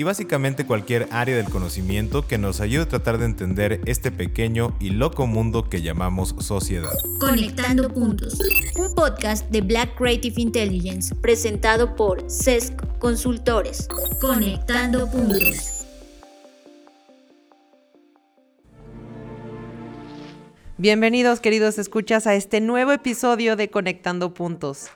y básicamente cualquier área del conocimiento que nos ayude a tratar de entender este pequeño y loco mundo que llamamos sociedad. Conectando Puntos, un podcast de Black Creative Intelligence presentado por CESC Consultores. Conectando Puntos. Bienvenidos queridos escuchas a este nuevo episodio de Conectando Puntos.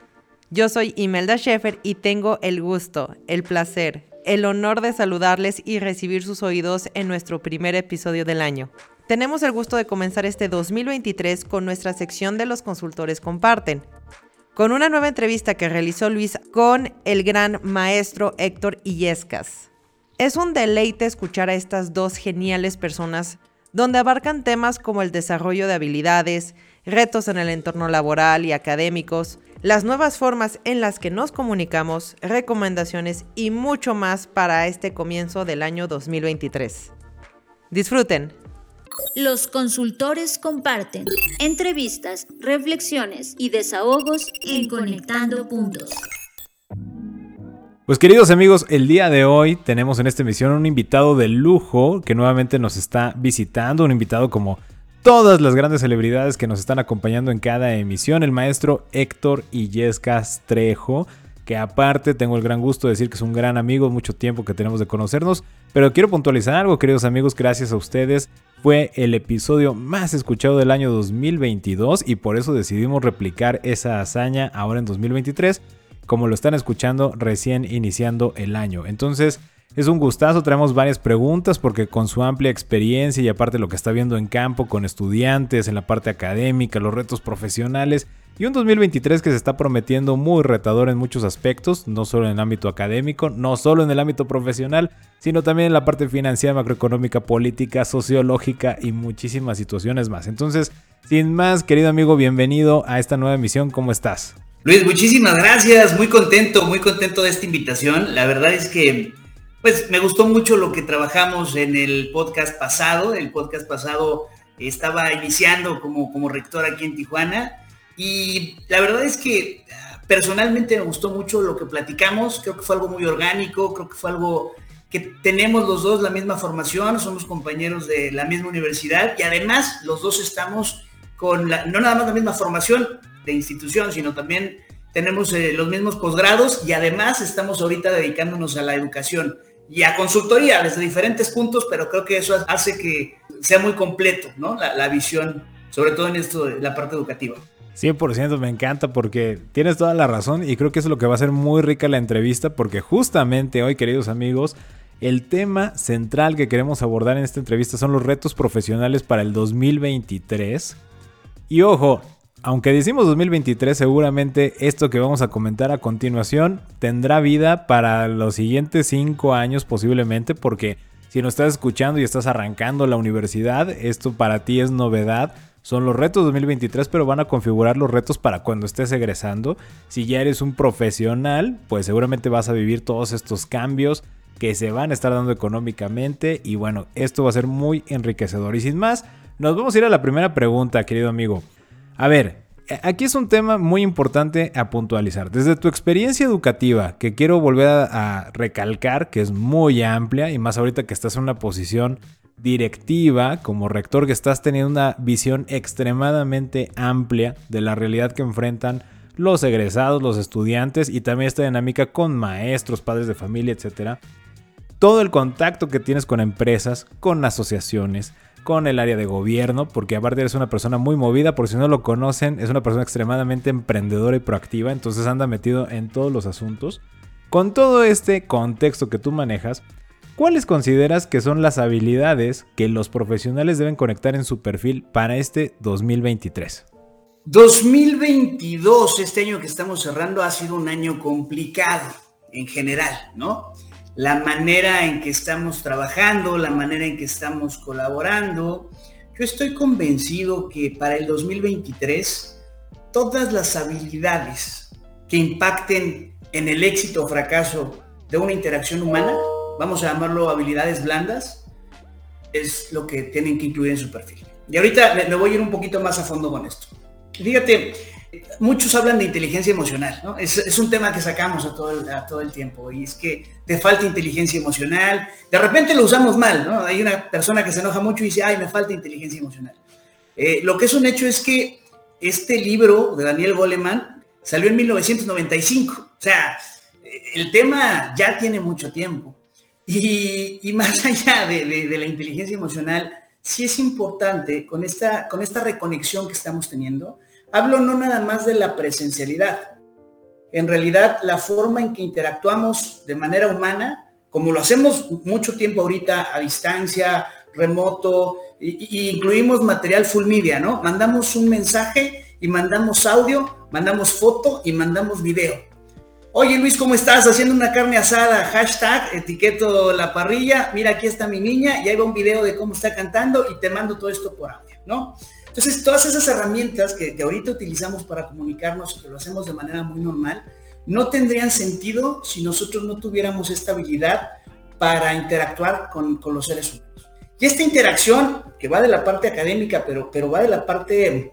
Yo soy Imelda Schaeffer y tengo el gusto, el placer, el honor de saludarles y recibir sus oídos en nuestro primer episodio del año. Tenemos el gusto de comenzar este 2023 con nuestra sección de los consultores comparten, con una nueva entrevista que realizó Luis con el gran maestro Héctor Illescas. Es un deleite escuchar a estas dos geniales personas donde abarcan temas como el desarrollo de habilidades, retos en el entorno laboral y académicos, las nuevas formas en las que nos comunicamos, recomendaciones y mucho más para este comienzo del año 2023. Disfruten. Los consultores comparten entrevistas, reflexiones y desahogos en Conectando Puntos. Pues queridos amigos, el día de hoy tenemos en esta emisión un invitado de lujo que nuevamente nos está visitando, un invitado como todas las grandes celebridades que nos están acompañando en cada emisión, el maestro Héctor Illescas Trejo, que aparte tengo el gran gusto de decir que es un gran amigo, mucho tiempo que tenemos de conocernos, pero quiero puntualizar algo, queridos amigos, gracias a ustedes. Fue el episodio más escuchado del año 2022 y por eso decidimos replicar esa hazaña ahora en 2023, como lo están escuchando recién iniciando el año. Entonces, es un gustazo, traemos varias preguntas porque con su amplia experiencia y aparte lo que está viendo en campo con estudiantes, en la parte académica, los retos profesionales y un 2023 que se está prometiendo muy retador en muchos aspectos, no solo en el ámbito académico, no solo en el ámbito profesional, sino también en la parte financiera, macroeconómica, política, sociológica y muchísimas situaciones más. Entonces, sin más, querido amigo, bienvenido a esta nueva emisión, ¿cómo estás? Luis, muchísimas gracias, muy contento, muy contento de esta invitación. La verdad es que pues me gustó mucho lo que trabajamos en el podcast pasado. El podcast pasado estaba iniciando como, como rector aquí en Tijuana. Y la verdad es que ah, personalmente me gustó mucho lo que platicamos. Creo que fue algo muy orgánico, creo que fue algo que tenemos los dos la misma formación, somos compañeros de la misma universidad. Y además los dos estamos con la, no nada más la misma formación de institución, sino también tenemos eh, los mismos posgrados. Y además estamos ahorita dedicándonos a la educación y a consultoría desde diferentes puntos, pero creo que eso hace que sea muy completo, ¿no? La, visión, sobre todo en esto de la parte educativa. 100% me encanta porque tienes toda la razón y creo que eso es lo que va a ser muy rica la entrevista porque justamente hoy, queridos amigos, el tema central que queremos abordar en esta entrevista son los retos profesionales para el 2023. Y ojo, aunque decimos 2023, seguramente esto que vamos a comentar a continuación tendrá vida para los siguientes 5 años posiblemente, porque si nos estás escuchando y estás arrancando la universidad, esto para ti es novedad. Son los retos 2023, pero van a configurar los retos para cuando estés egresando. Si ya eres un profesional, pues seguramente vas a vivir todos estos cambios que se van a estar dando económicamente. Y bueno, esto va a ser muy enriquecedor. Y sin más, nos vamos a ir a la primera pregunta, querido amigo. A ver, aquí es un tema muy importante a puntualizar. Desde tu experiencia educativa, que quiero volver a, recalcar, que es muy amplia, y más ahorita que estás en una posición directiva como rector, que estás teniendo una visión extremadamente amplia de la realidad que enfrentan los egresados, los estudiantes y también esta dinámica con maestros, padres de familia, etc. Todo el contacto que tienes con empresas, con asociaciones, con el área de gobierno, porque aparte eres una persona muy movida, por si no lo conocen, es una persona extremadamente emprendedora y proactiva, entonces anda metido en todos los asuntos. Con todo este contexto que tú manejas, ¿cuáles consideras que son las habilidades que los profesionales deben conectar en su perfil para este 2023? 2022, este año que estamos cerrando, ha sido un año complicado en general, ¿no? La manera en que estamos trabajando, la manera en que estamos colaborando. Yo estoy convencido que para el 2023 todas las habilidades que impacten en el éxito o fracaso de una interacción humana vamos a llamarlo habilidades blandas, es lo que tienen que incluir en su perfil. Y ahorita me voy a ir un poquito más a fondo con esto. Fíjate, muchos hablan de inteligencia emocional, ¿no? Es, un tema que sacamos a todo, el, todo el tiempo y es que te falta inteligencia emocional. De repente lo usamos mal, ¿no? Hay una persona que se enoja mucho y dice, ay, me falta inteligencia emocional. Eh, lo que es un hecho es que este libro de Daniel Goleman salió en 1995. O sea, el tema ya tiene mucho tiempo. Y, más allá de, de, la inteligencia emocional, sí es importante con esta, con esta reconexión que estamos teniendo, Hablo no nada más de la presencialidad. En realidad, la forma en que interactuamos de manera humana, como lo hacemos mucho tiempo ahorita a distancia, remoto, y, incluimos material full media, ¿no? Mandamos un mensaje y mandamos audio, mandamos foto y mandamos video. Oye Luis, ¿cómo estás? Haciendo una carne asada, hashtag, etiqueto la parrilla, mira aquí está mi niña y ahí va un video de cómo está cantando y te mando todo esto por audio, ¿no? Entonces, todas esas herramientas que, ahorita utilizamos para comunicarnos, que lo hacemos de manera muy normal, no tendrían sentido si nosotros no tuviéramos esta habilidad para interactuar con, los seres humanos. Y esta interacción, que va de la parte académica, pero, pero va de la parte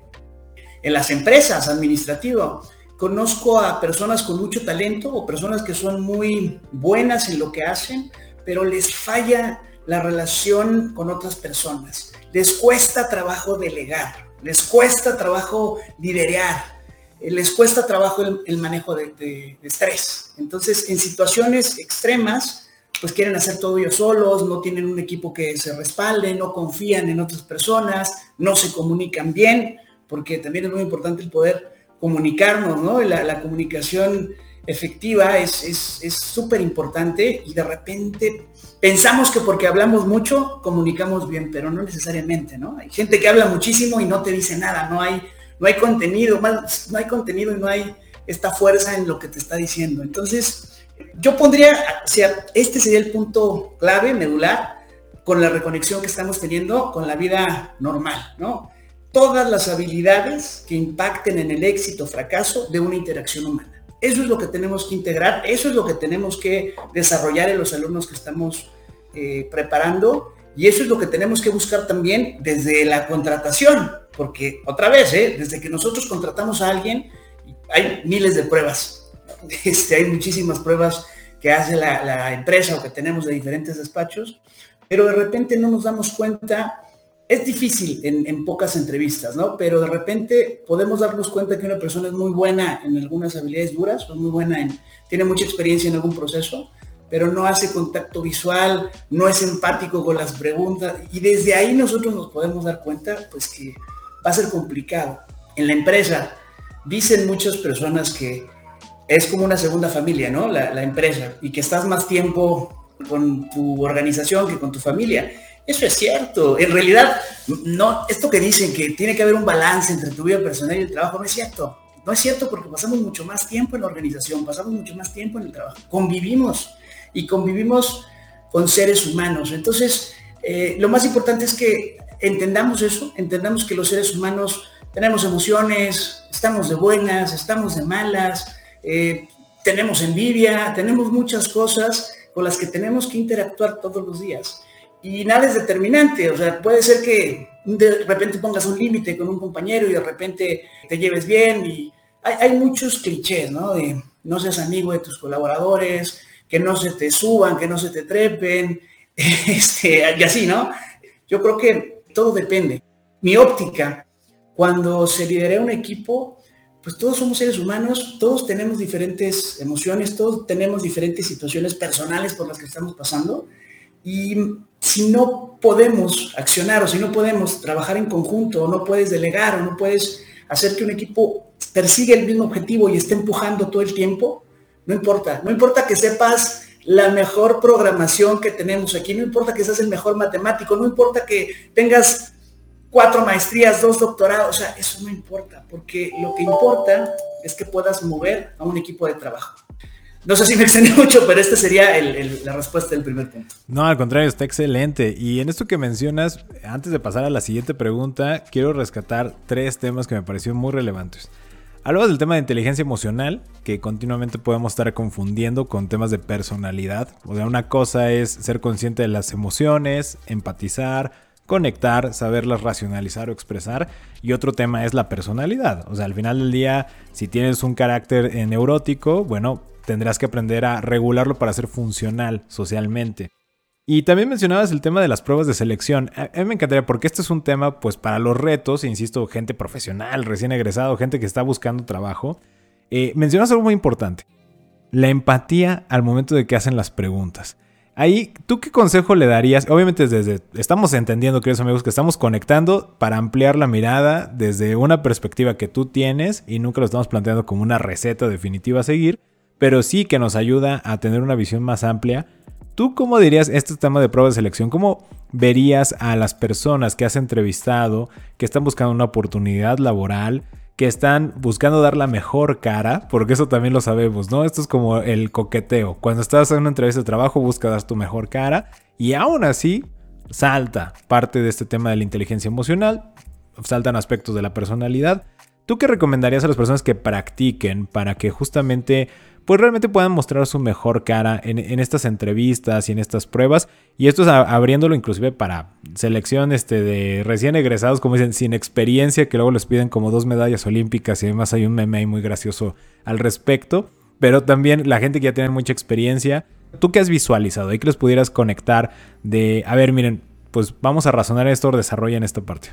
en las empresas, administrativo, conozco a personas con mucho talento o personas que son muy buenas en lo que hacen, pero les falla la relación con otras personas les cuesta trabajo delegar, les cuesta trabajo liderear, eh, les cuesta trabajo el, manejo de, estrés. Entonces, en situaciones extremas, pues quieren hacer todo ellos solos, no tienen un equipo que se respalde, no confían en otras personas, no se comunican bien, porque también es muy importante el poder comunicarnos, ¿no? La, comunicación efectiva es súper importante y de repente pensamos que porque hablamos mucho, comunicamos bien, pero no necesariamente, ¿no? Hay gente que habla muchísimo y no te dice nada, no hay, no hay contenido, no hay contenido y no hay esta fuerza en lo que te está diciendo. Entonces, yo pondría, o sea, este sería el punto clave, medular, con la reconexión que estamos teniendo con la vida normal, ¿no? Todas las habilidades que impacten en el éxito o fracaso de una interacción humana. Eso es lo que tenemos que integrar, eso es lo que tenemos que desarrollar en los alumnos que estamos eh, preparando y eso es lo que tenemos que buscar también desde la contratación, porque otra vez, ¿eh? desde que nosotros contratamos a alguien, hay miles de pruebas, este, hay muchísimas pruebas que hace la, la empresa o que tenemos de diferentes despachos, pero de repente no nos damos cuenta es difícil en, pocas entrevistas, ¿no? Pero de repente podemos darnos cuenta que una persona es muy buena en algunas habilidades duras, o muy buena en, tiene mucha experiencia en algún proceso, pero no hace contacto visual, no es empático con las preguntas, y desde ahí nosotros nos podemos dar cuenta, pues que va a ser complicado. En la empresa dicen muchas personas que es como una segunda familia, ¿no? La, la empresa, y que estás más tiempo con tu organización que con tu familia eso es cierto. En realidad, no, esto que dicen que tiene que haber un balance entre tu vida personal y el trabajo, no es cierto. No es cierto porque pasamos mucho más tiempo en la organización, pasamos mucho más tiempo en el trabajo. Convivimos y convivimos con seres humanos. Entonces, eh, lo más importante es que entendamos eso, entendamos que los seres humanos tenemos emociones, estamos de buenas, estamos de malas, eh, tenemos envidia, tenemos muchas cosas con las que tenemos que interactuar todos los días y nada es determinante. O sea, puede ser que de repente pongas un límite con un compañero y de repente te lleves bien. Y hay, muchos clichés, ¿no? De no seas amigo de tus colaboradores, que no se te suban, que no se te trepen, este, y así, ¿no? Yo creo que todo depende. Mi óptica, cuando se lidera un equipo, pues todos somos seres humanos, todos tenemos diferentes emociones, todos tenemos diferentes situaciones personales por las que estamos pasando. Y si no podemos accionar o si no podemos trabajar en conjunto o no puedes delegar o no puedes hacer que un equipo persiga el mismo objetivo y esté empujando todo el tiempo, no importa, no importa que sepas la mejor programación que tenemos aquí, no importa que seas el mejor matemático, no importa que tengas cuatro maestrías, dos doctorados, o sea, eso no importa, porque lo que importa es que puedas mover a un equipo de trabajo. No sé si me extendí mucho, pero esta sería la respuesta del primer punto. No, al contrario, está excelente. Y en esto que mencionas, antes de pasar a la siguiente pregunta, quiero rescatar tres temas que me parecieron muy relevantes. Hablabas del tema de inteligencia emocional, que continuamente podemos estar confundiendo con temas de personalidad. O sea, una cosa es ser consciente de las emociones, empatizar, conectar, saberlas racionalizar o expresar. Y otro tema es la personalidad. O sea, al final del día, si tienes un carácter neurótico, bueno, tendrás que aprender a regularlo para ser funcional socialmente. Y también mencionabas el tema de las pruebas de selección. A mí me encantaría porque este es un tema pues para los retos, insisto, gente profesional, recién egresado, gente que está buscando trabajo. Eh, mencionas algo muy importante, la empatía al momento de que hacen las preguntas. Ahí, ¿tú qué consejo le darías? Obviamente desde, estamos entendiendo, queridos amigos, que estamos conectando para ampliar la mirada desde una perspectiva que tú tienes y nunca lo estamos planteando como una receta definitiva a seguir, pero sí que nos ayuda a tener una visión más amplia ¿Tú cómo dirías este tema de prueba de selección? ¿Cómo verías a las personas que has entrevistado, que están buscando una oportunidad laboral, que están buscando dar la mejor cara? Porque eso también lo sabemos, ¿no? Esto es como el coqueteo. Cuando estás en una entrevista de trabajo, buscas dar tu mejor cara y aún así salta parte de este tema de la inteligencia emocional, saltan aspectos de la personalidad. ¿Tú qué recomendarías a las personas que practiquen para que justamente pues realmente puedan mostrar su mejor cara en, estas entrevistas y en estas pruebas. Y esto es abriéndolo inclusive para selección este, de recién egresados, como dicen, sin experiencia, que luego les piden como dos medallas olímpicas y además hay un meme ahí muy gracioso al respecto. Pero también la gente que ya tiene mucha experiencia, ¿tú qué has visualizado? Ahí que les pudieras conectar de, a ver, miren, pues vamos a razonar esto, desarrollen esta parte.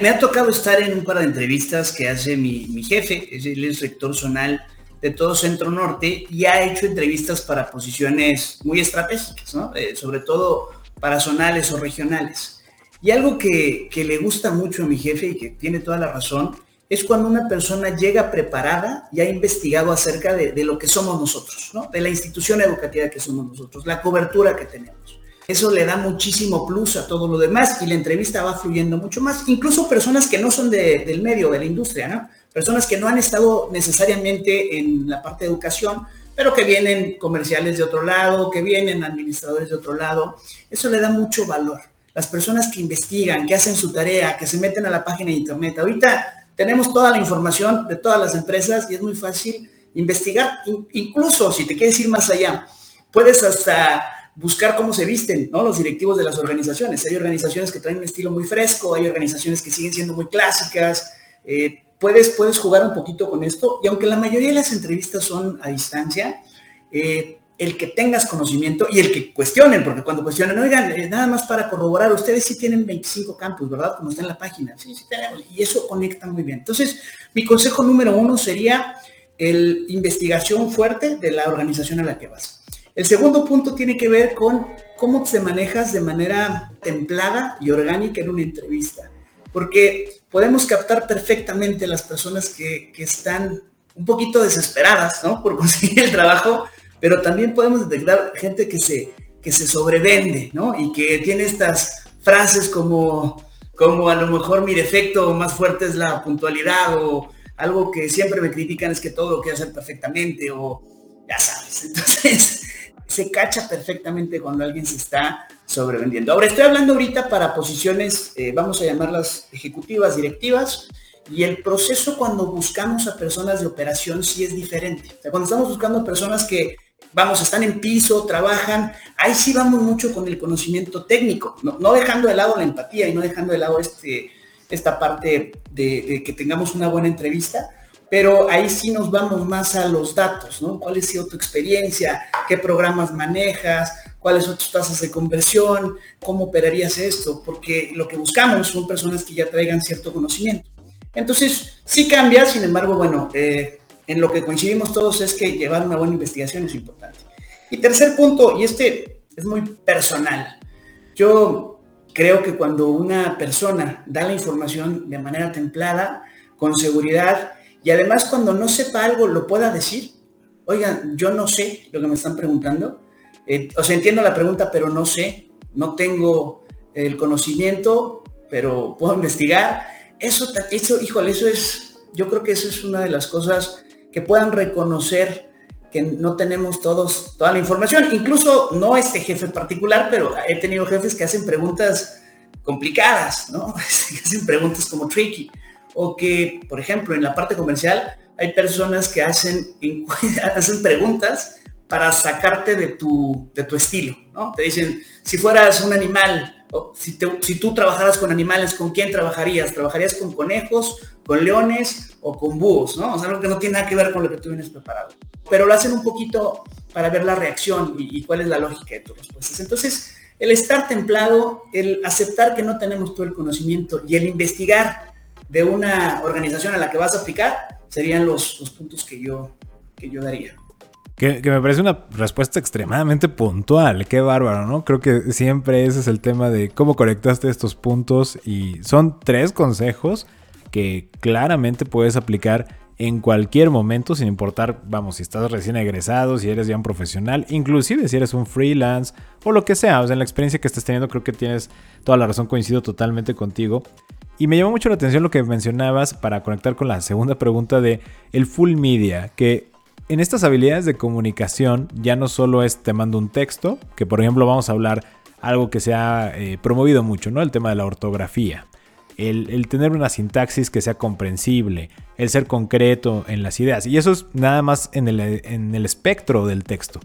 Me ha tocado estar en un par de entrevistas que hace mi, mi jefe, es rector zonal de todo Centro Norte y ha hecho entrevistas para posiciones muy estratégicas. Eh, sobre todo para zonales o regionales. Y algo que, le gusta mucho a mi jefe y que tiene toda la razón es cuando una persona llega preparada y ha investigado acerca de, lo que somos nosotros, ¿no? de la institución educativa que somos nosotros, la cobertura que tenemos. Eso le da muchísimo plus a todo lo demás y la entrevista va fluyendo mucho más. Incluso personas que no son de, del medio, de la industria, ¿no? personas que no han estado necesariamente en la parte de educación, pero que vienen comerciales de otro lado, que vienen administradores de otro lado. Eso le da mucho valor. Las personas que investigan, que hacen su tarea, que se meten a la página de internet. Ahorita tenemos toda la información de todas las empresas y es muy fácil investigar. Incluso si te quieres ir más allá, puedes hasta buscar cómo se visten ¿no? los directivos de las organizaciones. Hay organizaciones que traen un estilo muy fresco, hay organizaciones que siguen siendo muy clásicas. Eh, puedes, puedes jugar un poquito con esto y aunque la mayoría de las entrevistas son a distancia, eh, el que tengas conocimiento y el que cuestionen, porque cuando cuestionan, oigan, eh, nada más para corroborar, ustedes sí tienen 25 campus, ¿verdad? Como está en la página. Sí, sí tenemos. Y eso conecta muy bien. Entonces, mi consejo número uno sería el investigación fuerte de la organización a la que vas. El segundo punto tiene que ver con cómo te manejas de manera templada y orgánica en una entrevista. Porque podemos captar perfectamente las personas que, están un poquito desesperadas, ¿no? Por conseguir el trabajo, pero también podemos detectar gente que se, que se sobrevende, ¿no? Y que tiene estas frases como, como a lo mejor mi defecto más fuerte es la puntualidad o algo que siempre me critican es que todo lo quiero hacer perfectamente o ya sabes. Entonces, se cacha perfectamente cuando alguien se está sobrevendiendo. Ahora, estoy hablando ahorita para posiciones, eh, vamos a llamarlas ejecutivas, directivas, y el proceso cuando buscamos a personas de operación sí es diferente. O sea, cuando estamos buscando personas que, vamos, están en piso, trabajan, ahí sí vamos mucho con el conocimiento técnico, no, dejando de lado la empatía y no dejando de lado este, esta parte de que tengamos una buena entrevista, pero ahí sí nos vamos más a los datos, ¿no? ¿Cuál es tu experiencia? ¿Qué programas manejas? ¿Cuáles son tus tasas de conversión? ¿Cómo operarías esto? Porque lo que buscamos son personas que ya traigan cierto conocimiento. Entonces, sí cambia, sin embargo, bueno, eh, en lo que coincidimos todos es que llevar una buena investigación es importante. Y tercer punto, y este es muy personal, yo creo que cuando una persona da la información de manera templada, con seguridad, y además cuando no sepa algo lo pueda decir. Oigan, yo no sé lo que me están preguntando. Eh, o sea, entiendo la pregunta, pero no sé. No tengo el conocimiento, pero puedo investigar. Eso, eso, híjole, eso es, yo creo que eso es una de las cosas que puedan reconocer que no tenemos todos toda la información. Incluso no este jefe particular, pero he tenido jefes que hacen preguntas complicadas, ¿no? hacen preguntas como tricky o que, por ejemplo, en la parte comercial hay personas que hacen, hacen preguntas para sacarte de tu, de tu estilo, ¿no? Te dicen, si fueras un animal, si, tú trabajaras con animales, ¿con quién trabajarías? ¿Trabajarías con conejos, con leones o con búhos, ¿no? O sea, algo que no tiene nada que ver con lo que tú vienes preparado. Pero lo hacen un poquito para ver la reacción y cuál es la lógica de tus respuestas. Entonces, el estar templado, el aceptar que no tenemos todo el conocimiento y el investigar de una organización a la que vas a aplicar serían los, puntos que yo, que yo daría. Que, que, me parece una respuesta extremadamente puntual. Qué bárbaro, ¿no? Creo que siempre ese es el tema de cómo conectaste estos puntos y son tres consejos que claramente puedes aplicar en cualquier momento, sin importar, vamos, si estás recién egresado, si eres ya un profesional, inclusive si eres un freelance o lo que sea, o sea, en la experiencia que estés teniendo creo que tienes toda la razón, coincido totalmente contigo. Y me llamó mucho la atención lo que mencionabas para conectar con la segunda pregunta de el full media, que en estas habilidades de comunicación ya no solo es te mando un texto, que por ejemplo vamos a hablar algo que se ha eh, promovido mucho, ¿no? El tema de la ortografía el, tener una sintaxis que sea comprensible, el ser concreto en las ideas. Y eso es nada más en el, en el espectro del texto.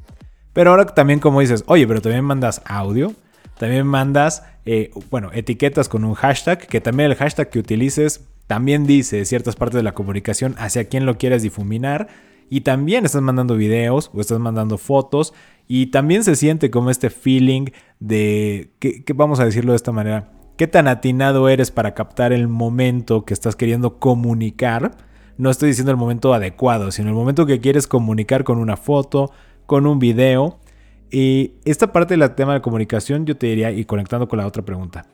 Pero ahora también como dices, oye, pero también mandas audio, también mandas, eh, bueno, etiquetas con un hashtag, que también el hashtag que utilices también dice ciertas partes de la comunicación hacia quién lo quieres difuminar. Y también estás mandando videos o estás mandando fotos. Y también se siente como este feeling de, que vamos a decirlo de esta manera, qué tan atinado eres para captar el momento que estás queriendo comunicar. No estoy diciendo el momento adecuado, sino el momento que quieres comunicar con una foto, con un video. Y esta parte del tema de comunicación yo te diría, y conectando con la otra pregunta.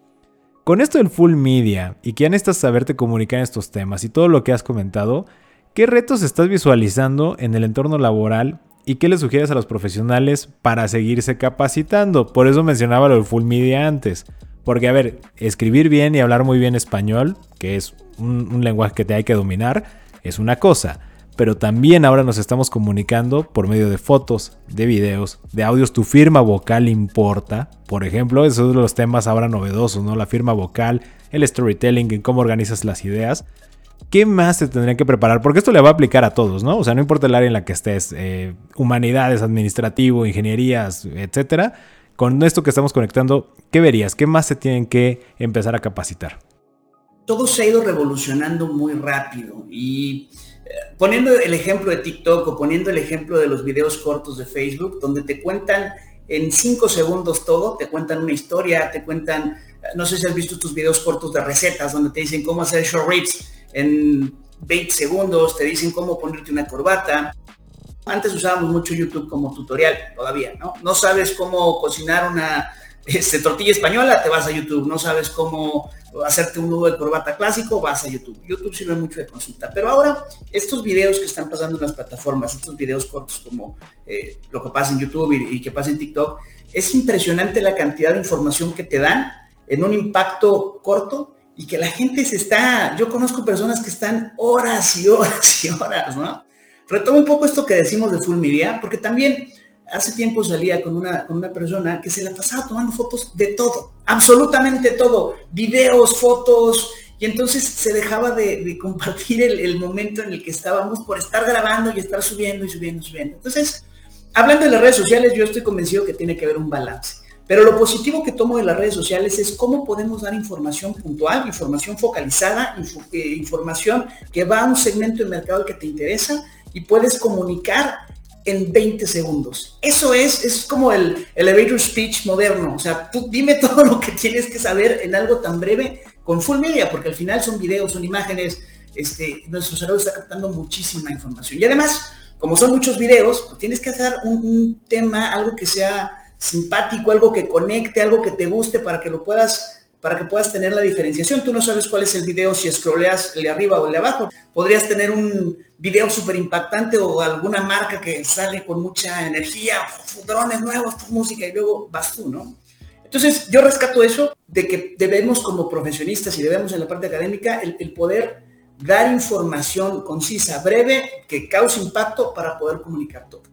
Con esto del full media y que ya necesitas saberte comunicar en estos temas y todo lo que has comentado, ¿qué retos estás visualizando en el entorno laboral y qué le sugieres a los profesionales para seguirse capacitando? Por eso mencionaba lo del full media antes. Porque, a ver, escribir bien y hablar muy bien español, que es un, lenguaje que te hay que dominar, es una cosa. Pero también ahora nos estamos comunicando por medio de fotos, de videos, de audios. Tu firma vocal importa. Por ejemplo, esos son los temas ahora novedosos, ¿no? La firma vocal, el storytelling, en cómo organizas las ideas. ¿Qué más se tendrían que preparar? Porque esto le va a aplicar a todos, ¿no? O sea, no importa el área en la que estés, eh, humanidades, administrativo, ingenierías, etcétera con esto que estamos conectando, ¿qué verías? ¿Qué más se tienen que empezar a capacitar? Todo se ha ido revolucionando muy rápido y poniendo el ejemplo de TikTok o poniendo el ejemplo de los videos cortos de Facebook, donde te cuentan en cinco segundos todo, te cuentan una historia, te cuentan, no sé si has visto tus videos cortos de recetas, donde te dicen cómo hacer short ribs en 20 segundos, te dicen cómo ponerte una corbata, antes usábamos mucho YouTube como tutorial, todavía, ¿no? No sabes cómo cocinar una este, tortilla española, te vas a YouTube. No sabes cómo hacerte un nudo de corbata clásico, vas a YouTube. YouTube sirve mucho de consulta. Pero ahora, estos videos que están pasando en las plataformas, estos videos cortos como eh, lo que pasa en YouTube y, que pasa en TikTok, es impresionante la cantidad de información que te dan en un impacto corto y que la gente se está, yo conozco personas que están horas y horas y horas, ¿no? Retomo un poco esto que decimos de full media, porque también hace tiempo salía con una, con una persona que se la pasaba tomando fotos de todo, absolutamente todo, videos, fotos, y entonces se dejaba de, compartir el, momento en el que estábamos por estar grabando y estar subiendo y subiendo y subiendo. Entonces, hablando de las redes sociales, yo estoy convencido que tiene que haber un balance. Pero lo positivo que tomo de las redes sociales es cómo podemos dar información puntual, información focalizada, eh, información que va a un segmento de mercado que te interesa y puedes comunicar en 20 segundos. Eso es, es como el elevator speech moderno. O sea, tú dime todo lo que tienes que saber en algo tan breve con full media, porque al final son videos, son imágenes. Este, nuestro cerebro está captando muchísima información. Y además, como son muchos videos, pues tienes que hacer un, un tema, algo que sea simpático, algo que conecte, algo que te guste para que lo puedas para que puedas tener la diferenciación. Tú no sabes cuál es el video si scrolleas el de arriba o el de abajo. Podrías tener un video súper impactante o alguna marca que sale con mucha energía, drones nuevos, música y luego vas tú, ¿no? Entonces yo rescato eso de que debemos como profesionistas y debemos en la parte académica el, poder dar información concisa, breve, que cause impacto para poder comunicar todo.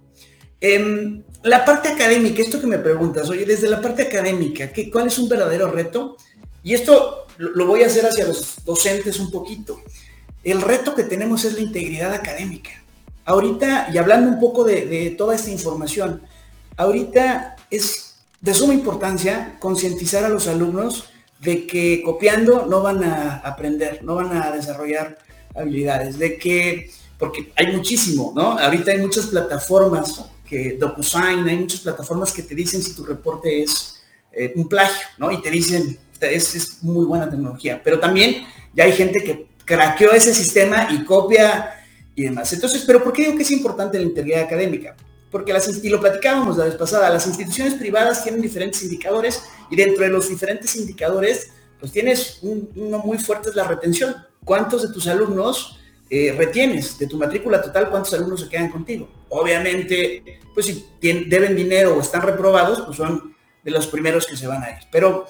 En la parte académica, esto que me preguntas, oye, desde la parte académica, ¿qué, ¿cuál es un verdadero reto? Y esto lo voy a hacer hacia los docentes un poquito. el reto que tenemos es la integridad académica. Ahorita, y hablando un poco de, toda esta información, ahorita es de suma importancia concientizar a los alumnos de que copiando no van a aprender, no van a desarrollar habilidades, de que, porque hay muchísimo, ¿no? Ahorita hay muchas plataformas que DocuSign, hay muchas plataformas que te dicen si tu reporte es eh, un plagio, ¿no? Y te dicen, es, es muy buena tecnología, pero también ya hay gente que craqueó ese sistema y copia y demás. Entonces, ¿pero por qué digo que es importante la integridad académica? Porque las, y lo platicábamos la vez pasada, las instituciones privadas tienen diferentes indicadores y dentro de los diferentes indicadores, pues tienes uno muy fuerte es la retención. ¿Cuántos de tus alumnos eh, retienes de tu matrícula total? ¿Cuántos alumnos se quedan contigo? Obviamente, pues si deben dinero o están reprobados, pues son de los primeros que se van a ir. Pero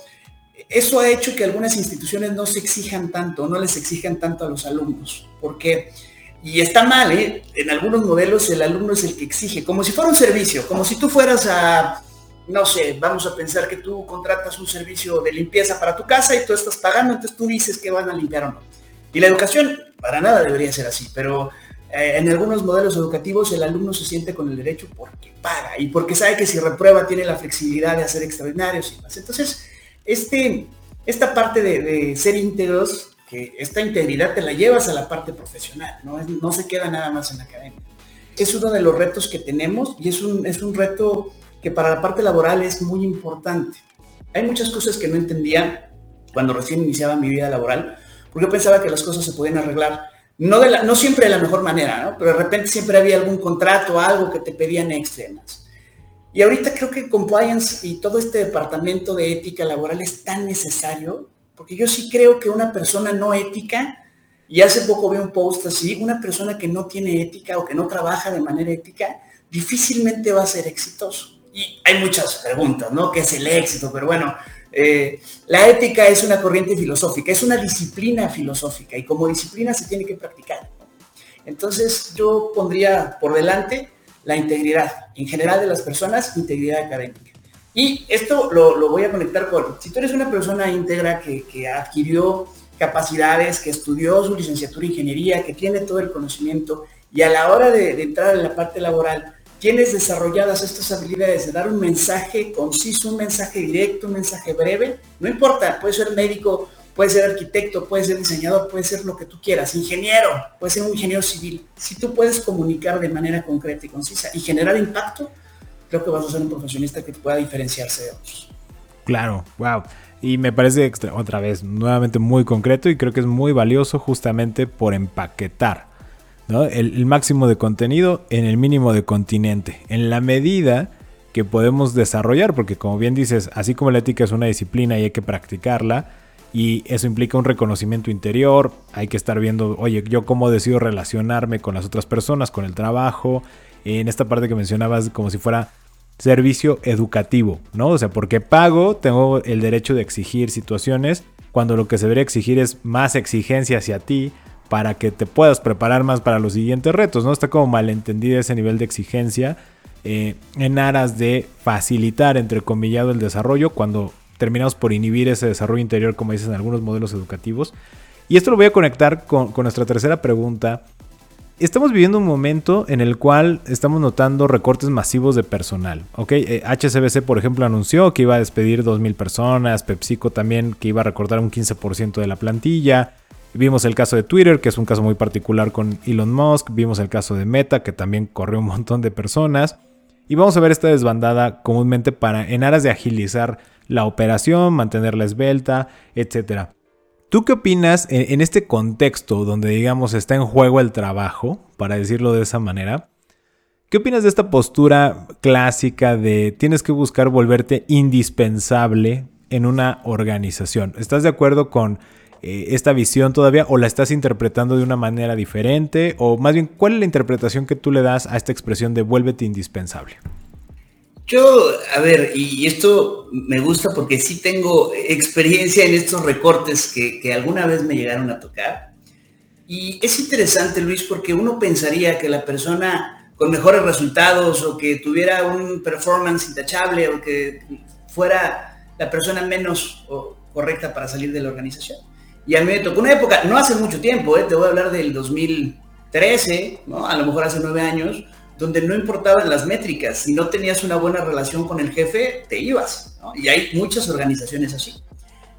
eso ha hecho que algunas instituciones no se exijan tanto, no les exijan tanto a los alumnos, porque, y está mal, ¿eh? en algunos modelos el alumno es el que exige, como si fuera un servicio, como si tú fueras a, no sé, vamos a pensar que tú contratas un servicio de limpieza para tu casa y tú estás pagando, entonces tú dices que van a limpiar o no. Y la educación, para nada debería ser así, pero eh, en algunos modelos educativos el alumno se siente con el derecho porque paga y porque sabe que si reprueba tiene la flexibilidad de hacer extraordinarios y más. Entonces, este, esta parte de, ser íntegros, que esta integridad te la llevas a la parte profesional, ¿no? se queda nada más en la academia. Es uno de los retos que tenemos y es un, es un reto que para la parte laboral es muy importante. Hay muchas cosas que no entendía cuando recién iniciaba mi vida laboral, porque yo pensaba que las cosas se podían arreglar, no, de la, no siempre de la mejor manera, pero de repente siempre había algún contrato, algo que te pedían extremas. Y ahorita creo que compliance y todo este departamento de ética laboral es tan necesario, porque yo sí creo que una persona no ética, y hace poco vi un post así, una persona que no tiene ética o que no trabaja de manera ética, difícilmente va a ser exitoso. Y hay muchas preguntas, ¿no? ¿Qué es el éxito? Pero bueno, eh, la ética es una corriente filosófica, es una disciplina filosófica y como disciplina se tiene que practicar. Entonces yo pondría por delante la integridad, en general de las personas, integridad académica. Y esto lo, voy a conectar con, si tú eres una persona íntegra que, adquirió capacidades, que estudió su licenciatura en ingeniería, que tiene todo el conocimiento y a la hora de, de entrar en la parte laboral, tienes desarrolladas estas habilidades de dar un mensaje conciso, un mensaje directo, un mensaje breve, no importa, puede ser médico puede ser arquitecto, puede ser diseñador, puede ser lo que tú quieras, ingeniero, puede ser un ingeniero civil. Si tú puedes comunicar de manera concreta y concisa y generar impacto, creo que vas a ser un profesionista que pueda diferenciarse de otros. Claro, wow. Y me parece otra vez nuevamente muy concreto y creo que es muy valioso justamente por empaquetar el máximo de contenido en el mínimo de continente. En la medida que podemos desarrollar, porque como bien dices, así como la ética es una disciplina y hay que practicarla, y eso implica un reconocimiento interior, hay que estar viendo, oye, yo cómo decido relacionarme con las otras personas, con el trabajo, en esta parte que mencionabas como si fuera servicio educativo, ¿no? O sea, porque pago, tengo el derecho de exigir situaciones, cuando lo que se debería exigir es más exigencia hacia ti para que te puedas preparar más para los siguientes retos, ¿no? Está como malentendida ese nivel de exigencia eh, en aras de facilitar, entre comillado, el desarrollo, cuando terminamos por inhibir ese desarrollo interior, como dicen algunos modelos educativos. Y esto lo voy a conectar con, nuestra tercera pregunta. Estamos viviendo un momento en el cual estamos notando recortes masivos de personal. ¿ok? HCBC, eh, por ejemplo, anunció que iba a despedir 2.000 personas, PepsiCo también que iba a recortar un 15% de la plantilla. Vimos el caso de Twitter, que es un caso muy particular con Elon Musk. Vimos el caso de Meta, que también corrió un montón de personas. Y vamos a ver esta desbandada comúnmente para, en aras de agilizar la operación, mantenerla esbelta, etc. ¿Tú qué opinas en, este contexto donde digamos está en juego el trabajo, para decirlo de esa manera? ¿Qué opinas de esta postura clásica de tienes que buscar volverte indispensable en una organización? ¿Estás de acuerdo con eh, esta visión todavía o la estás interpretando de una manera diferente? O más bien, ¿cuál es la interpretación que tú le das a esta expresión de vuélvete indispensable? Yo, a ver, y esto me gusta porque sí tengo experiencia en estos recortes que, alguna vez me llegaron a tocar. Y es interesante, Luis, porque uno pensaría que la persona con mejores resultados o que tuviera un performance intachable o que fuera la persona menos correcta para salir de la organización. Y a mí me tocó una época, no hace mucho tiempo, ¿eh? te voy a hablar del 2013, ¿no? a lo mejor hace nueve años, donde no importaban las métricas. Si no tenías una buena relación con el jefe, te ibas. Y hay muchas organizaciones así.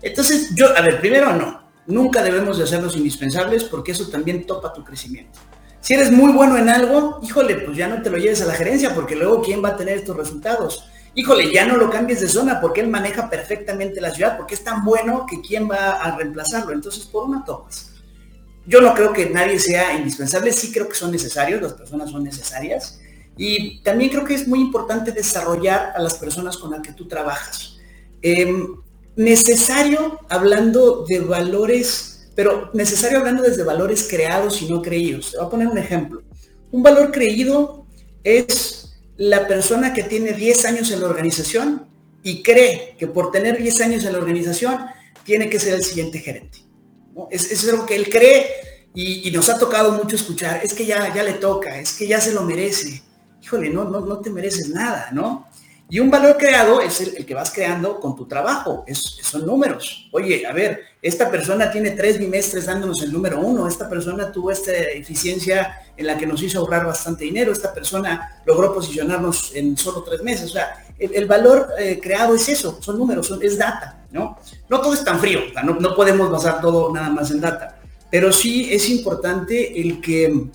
Entonces, yo, a ver, primero no, nunca debemos de hacerlos indispensables porque eso también topa tu crecimiento. Si eres muy bueno en algo, híjole, pues ya no te lo lleves a la gerencia porque luego quién va a tener estos resultados. Híjole, ya no lo cambies de zona porque él maneja perfectamente la ciudad, porque es tan bueno que quién va a reemplazarlo. Entonces, por una tomas. Yo no creo que nadie sea indispensable, sí creo que son necesarios, las personas son necesarias. Y también creo que es muy importante desarrollar a las personas con las que tú trabajas. Em, necesario hablando de valores, pero necesario hablando desde valores creados y no creídos. Te voy a poner un ejemplo. Un valor creído es la persona que tiene 10 años en la organización y cree que por tener 10 años en la organización tiene que ser el siguiente gerente. Es, es, algo que él cree y, nos ha tocado mucho escuchar. Es que ya, ya le toca, es que ya se lo merece. Híjole, no, no, no te mereces nada, ¿no? Y un valor creado es el, el que vas creando con tu trabajo, es, son números. Oye, a ver, esta persona tiene tres bimestres dándonos el número uno, esta persona tuvo esta eficiencia en la que nos hizo ahorrar bastante dinero, esta persona logró posicionarnos en solo tres meses. O sea, el, valor eh, creado es eso, son números, son, es data, ¿no? No todo es tan frío, no, no podemos basar todo nada más en data, pero sí es importante el que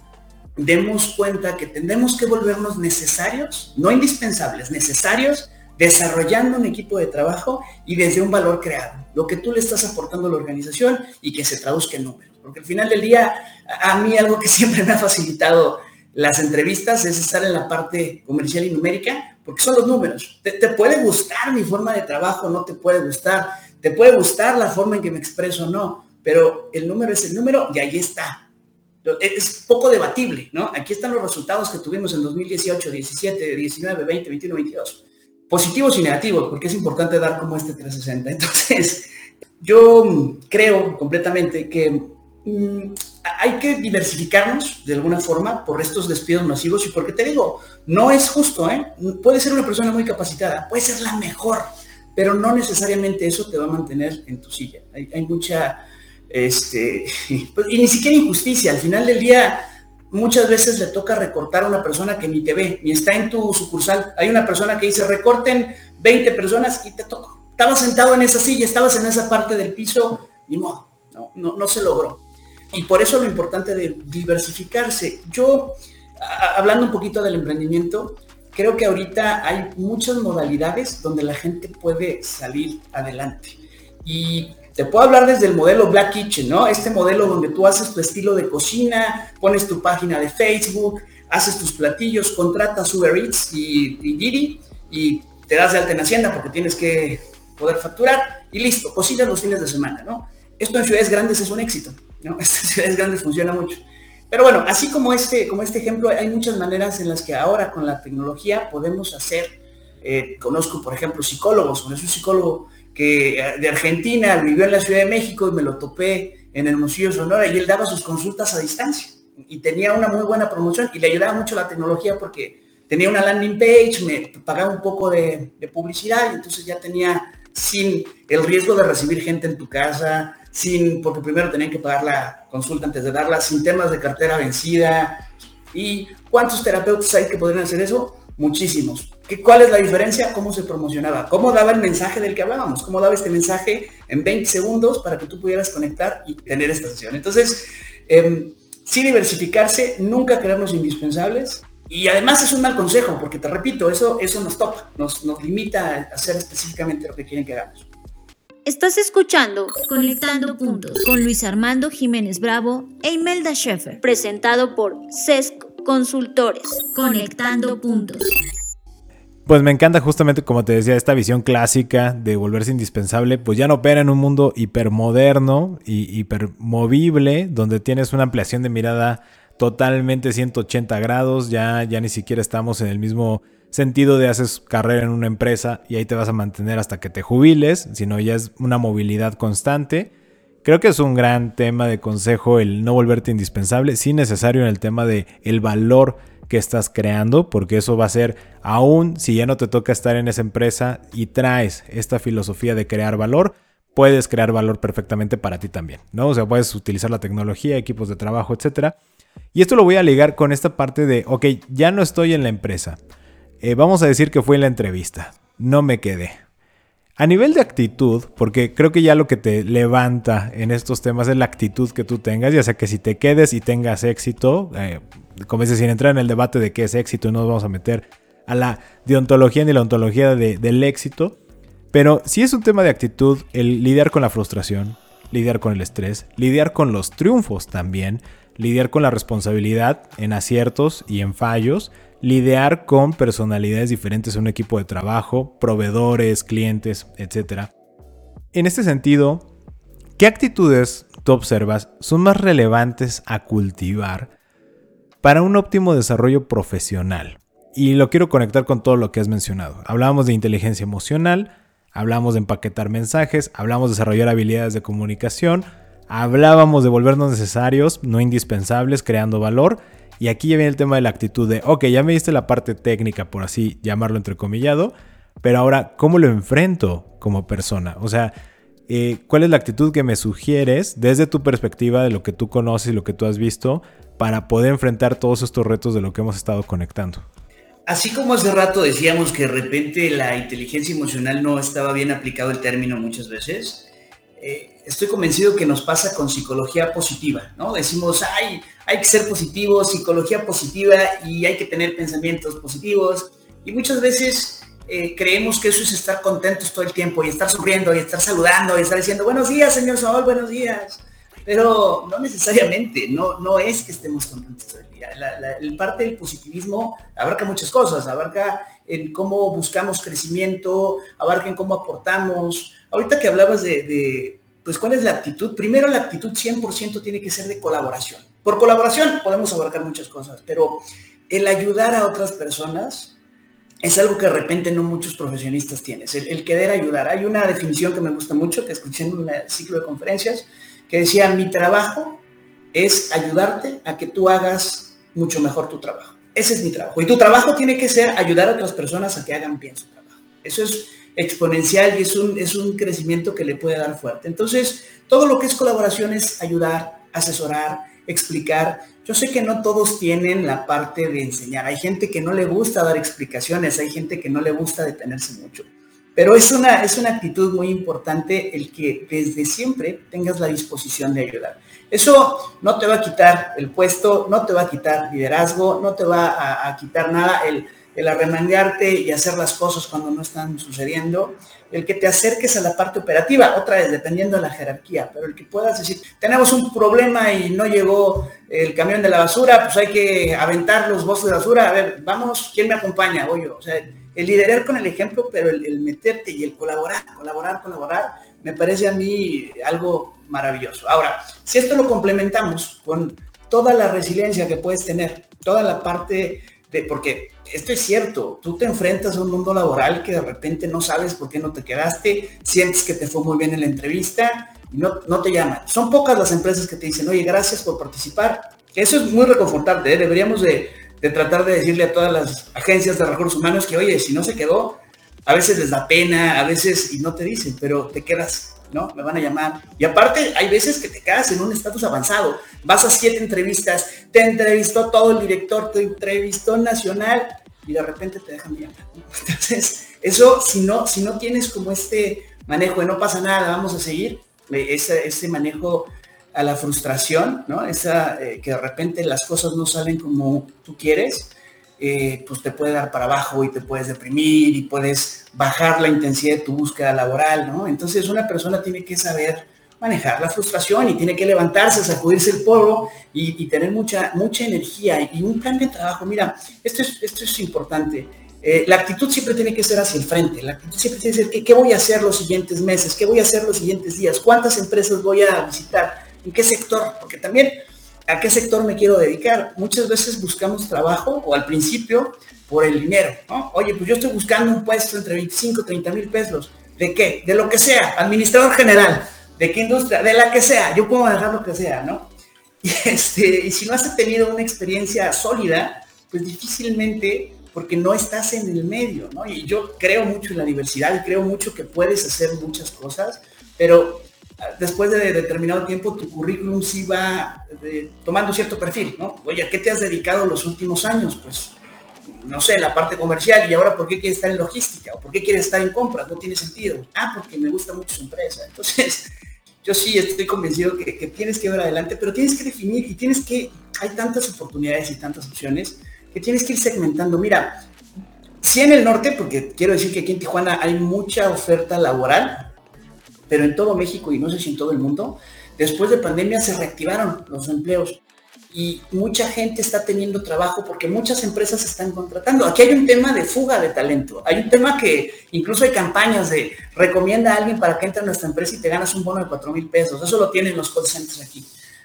demos cuenta que tenemos que volvernos necesarios, no indispensables, necesarios, desarrollando un equipo de trabajo y desde un valor creado, lo que tú le estás aportando a la organización y que se traduzca en números. Porque al final del día, a mí algo que siempre me ha facilitado las entrevistas es estar en la parte comercial y numérica, porque son los números. Te, te puede gustar mi forma de trabajo, no te puede gustar, te puede gustar la forma en que me expreso, no, pero el número es el número y ahí está es poco debatible, ¿no? Aquí están los resultados que tuvimos en 2018, 17, 19, 20, 21, 22. Positivos y negativos, porque es importante dar como este 360. Entonces, yo creo completamente que mmm, hay que diversificarnos de alguna forma por estos despidos masivos y porque te digo, no es justo, ¿eh? Puede ser una persona muy capacitada, puede ser la mejor, pero no necesariamente eso te va a mantener en tu silla. Hay, hay mucha este, pues, y ni siquiera injusticia, al final del día muchas veces le toca recortar a una persona que ni te ve, ni está en tu sucursal. Hay una persona que dice, recorten 20 personas y te tocó. Estabas sentado en esa silla, estabas en esa parte del piso, ni modo, no, no, no se logró. Y por eso lo importante de diversificarse. Yo, hablando un poquito del emprendimiento, creo que ahorita hay muchas modalidades donde la gente puede salir adelante. Y te puedo hablar desde el modelo Black Kitchen, ¿no? Este modelo donde tú haces tu estilo de cocina, pones tu página de Facebook, haces tus platillos, contratas Uber Eats y, y Didi y te das de alta en Hacienda porque tienes que poder facturar y listo, cocinas los fines de semana, ¿no? Esto en ciudades grandes es un éxito, ¿no? En ciudades grandes funciona mucho. Pero bueno, así como este, como este ejemplo, hay muchas maneras en las que ahora con la tecnología podemos hacer, eh, conozco por ejemplo psicólogos, con un psicólogo que eh, de Argentina vivió en la Ciudad de México y me lo topé en Hermosillo, Sonora, y él daba sus consultas a distancia y tenía una muy buena promoción y le ayudaba mucho la tecnología porque tenía una landing page, me pagaba un poco de, de publicidad y entonces ya tenía sin el riesgo de recibir gente en tu casa, sin, porque primero tenían que pagar la consulta antes de darla, sin temas de cartera vencida. ¿Y cuántos terapeutas hay que podrían hacer eso? Muchísimos. ¿Qué, ¿Cuál es la diferencia? ¿Cómo se promocionaba? ¿Cómo daba el mensaje del que hablábamos? ¿Cómo daba este mensaje en 20 segundos para que tú pudieras conectar y tener esta sesión? Entonces, eh, sí diversificarse, nunca creernos indispensables. Y además es un mal consejo, porque te repito, eso, eso nos toca, nos, nos limita a hacer específicamente lo que quieren que hagamos. Estás escuchando Conectando Puntos con Luis Armando Jiménez Bravo e Imelda Schaefer, presentado por CESC Consultores. Conectando Puntos. Pues me encanta justamente, como te decía, esta visión clásica de volverse indispensable, pues ya no opera en un mundo hipermoderno y hipermovible, donde tienes una ampliación de mirada totalmente 180 grados, ya, ya ni siquiera estamos en el mismo sentido de haces carrera en una empresa y ahí te vas a mantener hasta que te jubiles, sino ya es una movilidad constante. Creo que es un gran tema de consejo el no volverte indispensable, sí necesario en el tema de el valor que estás creando, porque eso va a ser, aún si ya no te toca estar en esa empresa y traes esta filosofía de crear valor, puedes crear valor perfectamente para ti también, ¿no? O sea, puedes utilizar la tecnología, equipos de trabajo, etcétera. Y esto lo voy a ligar con esta parte de, ok, ya no estoy en la empresa. Eh, vamos a decir que fue en la entrevista. No me quedé. A nivel de actitud, porque creo que ya lo que te levanta en estos temas es la actitud que tú tengas, ya sea que si te quedes y tengas éxito, eh, como dices, sin entrar en el debate de qué es éxito, no nos vamos a meter a la deontología ni la ontología del éxito, pero si es un tema de actitud, el lidiar con la frustración, lidiar con el estrés, lidiar con los triunfos también, lidiar con la responsabilidad en aciertos y en fallos, lidiar con personalidades diferentes en un equipo de trabajo, proveedores, clientes, etc. En este sentido, ¿qué actitudes tú observas son más relevantes a cultivar para un óptimo desarrollo profesional? Y lo quiero conectar con todo lo que has mencionado. Hablábamos de inteligencia emocional, hablamos de empaquetar mensajes, hablamos de desarrollar habilidades de comunicación, hablábamos de volvernos necesarios, no indispensables, creando valor. Y aquí ya viene el tema de la actitud de, ok, ya me diste la parte técnica, por así llamarlo entrecomillado, pero ahora, ¿cómo lo enfrento como persona? O sea, eh, ¿cuál es la actitud que me sugieres desde tu perspectiva de lo que tú conoces y lo que tú has visto para poder enfrentar todos estos retos de lo que hemos estado conectando? Así como hace rato decíamos que de repente la inteligencia emocional no estaba bien aplicado el término muchas veces, eh, estoy convencido que nos pasa con psicología positiva, ¿no? Decimos, ay, hay que ser positivo, psicología positiva y hay que tener pensamientos positivos. Y muchas veces eh, creemos que eso es estar contentos todo el tiempo y estar sonriendo y estar saludando y estar diciendo, buenos días, señor Sol, buenos días. Pero no necesariamente, no, no es que estemos contentos todo el día. el parte del positivismo abarca muchas cosas, abarca en cómo buscamos crecimiento, abarca en cómo aportamos. Ahorita que hablabas de, pues cuál es la actitud, primero la actitud 100% tiene que ser de colaboración. Por colaboración podemos abarcar muchas cosas, pero el ayudar a otras personas es algo que de repente no muchos profesionistas tienen, el, el querer ayudar. Hay una definición que me gusta mucho, que escuché en un ciclo de conferencias, que decía, mi trabajo es ayudarte a que tú hagas mucho mejor tu trabajo. Ese es mi trabajo. Y tu trabajo tiene que ser ayudar a otras personas a que hagan bien su trabajo. Eso es exponencial y es un, es un crecimiento que le puede dar fuerte. Entonces, todo lo que es colaboración es ayudar, asesorar, explicar. Yo sé que no todos tienen la parte de enseñar. Hay gente que no le gusta dar explicaciones, hay gente que no le gusta detenerse mucho. Pero es una, es una actitud muy importante el que desde siempre tengas la disposición de ayudar. Eso no te va a quitar el puesto, no te va a quitar liderazgo, no te va a, quitar nada el, el arremangarte y hacer las cosas cuando no están sucediendo, el que te acerques a la parte operativa, otra vez dependiendo de la jerarquía, pero el que puedas decir, tenemos un problema y no llegó el camión de la basura, pues hay que aventar los bolsos de basura, a ver, vamos, ¿quién me acompaña? Oye, o sea, el liderar con el ejemplo, pero el, meterte y el colaborar, colaborar, colaborar, me parece a mí algo maravilloso. Ahora, si esto lo complementamos con toda la resiliencia que puedes tener, toda la parte porque esto es cierto, tú te enfrentas a un mundo laboral que de repente no sabes por qué no te quedaste, sientes que te fue muy bien en la entrevista y no, no te llaman. Son pocas las empresas que te dicen, oye, gracias por participar. Eso es muy reconfortante, ¿eh? deberíamos de de tratar de decirle a todas las agencias de recursos humanos que, oye, si no se quedó, a veces les da pena, a veces y no te dicen, pero te quedas, ¿no? Me van a llamar. Y aparte, hay veces que te quedas en un estatus avanzado. Vas a siete entrevistas, te entrevistó todo el director, te entrevistó nacional y de repente te dejan llamar. Entonces, eso, si no, si no tienes como este manejo de no pasa nada, vamos a seguir, eh, ese, ese manejo a la frustración, ¿no? Esa eh, que de repente las cosas no salen como tú quieres, eh, pues te puede dar para abajo y te puedes deprimir y puedes bajar la intensidad de tu búsqueda laboral, ¿no? Entonces una persona tiene que saber manejar la frustración y tiene que levantarse, sacudirse el polvo y, tener mucha, mucha energía y un plan de trabajo. Mira, esto es, esto es importante. Eh, la actitud siempre tiene que ser hacia el frente. La actitud siempre tiene que ser, ¿qué, ¿qué voy a hacer los siguientes meses? ¿Qué voy a hacer los siguientes días? ¿Cuántas empresas voy a visitar? ¿En qué sector? Porque también, ¿a qué sector me quiero dedicar? Muchas veces buscamos trabajo o al principio por el dinero, ¿no? Oye, pues yo estoy buscando un puesto entre 25 y 30 mil pesos. ¿De qué? De lo que sea, administrador general, de qué industria, de la que sea, yo puedo manejar lo que sea, ¿no? Y, este, y si no has tenido una experiencia sólida, pues difícilmente, porque no estás en el medio, ¿no? Y yo creo mucho en la diversidad y creo mucho que puedes hacer muchas cosas, pero después de determinado tiempo tu currículum sí va eh, tomando cierto perfil, ¿no? Oye, ¿a qué te has dedicado los últimos años? Pues, no sé, la parte comercial y ahora ¿por qué quieres estar en logística? ¿O por qué quieres estar en compras? No tiene sentido. Ah, porque me gusta mucho su empresa. Entonces, yo sí estoy convencido que, tienes que ver adelante, pero tienes que definir y tienes que, hay tantas oportunidades y tantas opciones que tienes que ir segmentando. Mira, sí en el norte, porque quiero decir que aquí en Tijuana hay mucha oferta laboral, pero en todo México y no sé si en todo el mundo, después de pandemia se reactivaron los empleos y mucha gente está teniendo trabajo porque muchas empresas están contratando. Aquí hay un tema de fuga de talento. Hay un tema que incluso hay campañas de recomienda a alguien para que entre a nuestra empresa y te ganas un bono de 4 mil pesos. Eso lo tienen los call centers aquí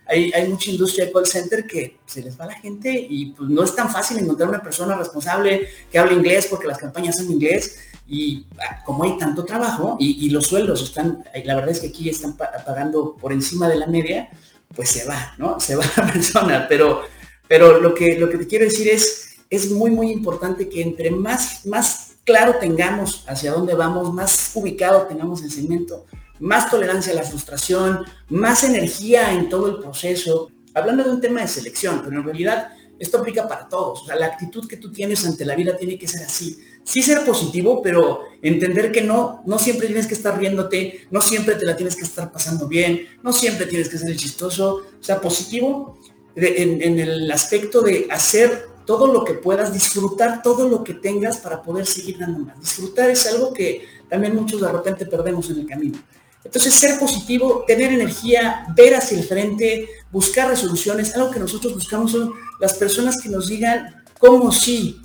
hay, mucha industria de call center que se les va la gente y pues no es tan fácil encontrar una persona responsable que hable inglés porque las campañas son en inglés y ah, como hay tanto trabajo y, los sueldos están, la verdad es que aquí están pagando por encima de la media, pues se va, ¿no? Se va la persona, pero, pero lo, que, lo que te quiero decir es, es muy, muy importante que entre más, más claro tengamos hacia dónde vamos, más ubicado tengamos el segmento, más tolerancia a la frustración, más energía en todo el proceso. Hablando de un tema de selección, pero en realidad esto aplica para todos. O sea, la actitud que tú tienes ante la vida tiene que ser así. Sí ser positivo, pero entender que no, no siempre tienes que estar riéndote, no siempre te la tienes que estar pasando bien, no siempre tienes que ser chistoso. O sea, positivo en, el aspecto de hacer todo lo que puedas, disfrutar todo lo que tengas para poder seguir dando más. Disfrutar es algo que también muchos de repente perdemos en el camino. Entonces, ser positivo, tener energía, ver hacia el frente, buscar resoluciones, algo que nosotros buscamos son las personas que nos digan cómo sí,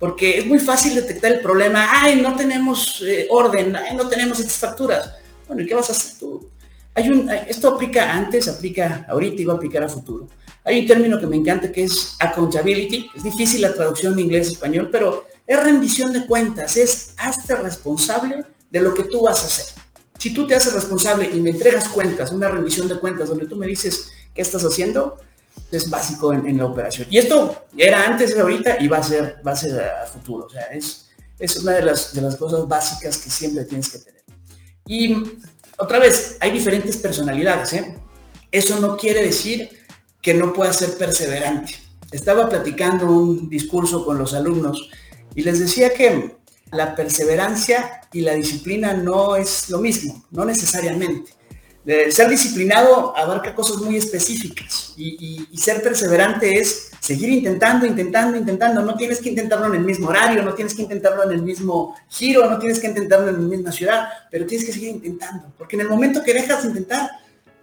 porque es muy fácil detectar el problema, ay, no tenemos eh, orden, ay, no tenemos estas facturas. Bueno, ¿y qué vas a hacer tú? Esto aplica antes, aplica ahorita y va a aplicar a futuro. Hay un término que me encanta que es accountability, es difícil la traducción de inglés a español, pero es rendición de cuentas, es hazte responsable de lo que tú vas a hacer. Si tú te haces responsable y me entregas cuentas, una rendición de cuentas donde tú me dices qué estás haciendo, es básico en, la operación. Y esto era antes, de ahorita y va a ser, va a, ser a futuro. O sea, es, es una de las, de las cosas básicas que siempre tienes que tener. Y otra vez, hay diferentes personalidades. ¿eh? Eso no quiere decir que no pueda ser perseverante. Estaba platicando un discurso con los alumnos y les decía que la perseverancia y la disciplina no es lo mismo, no necesariamente. Ser disciplinado abarca cosas muy específicas y, ser perseverante es seguir intentando, intentando, intentando. No tienes que intentarlo en el mismo horario, no tienes que intentarlo en el mismo giro, no tienes que intentarlo en la misma ciudad, pero tienes que seguir intentando, porque en el momento que dejas de intentar,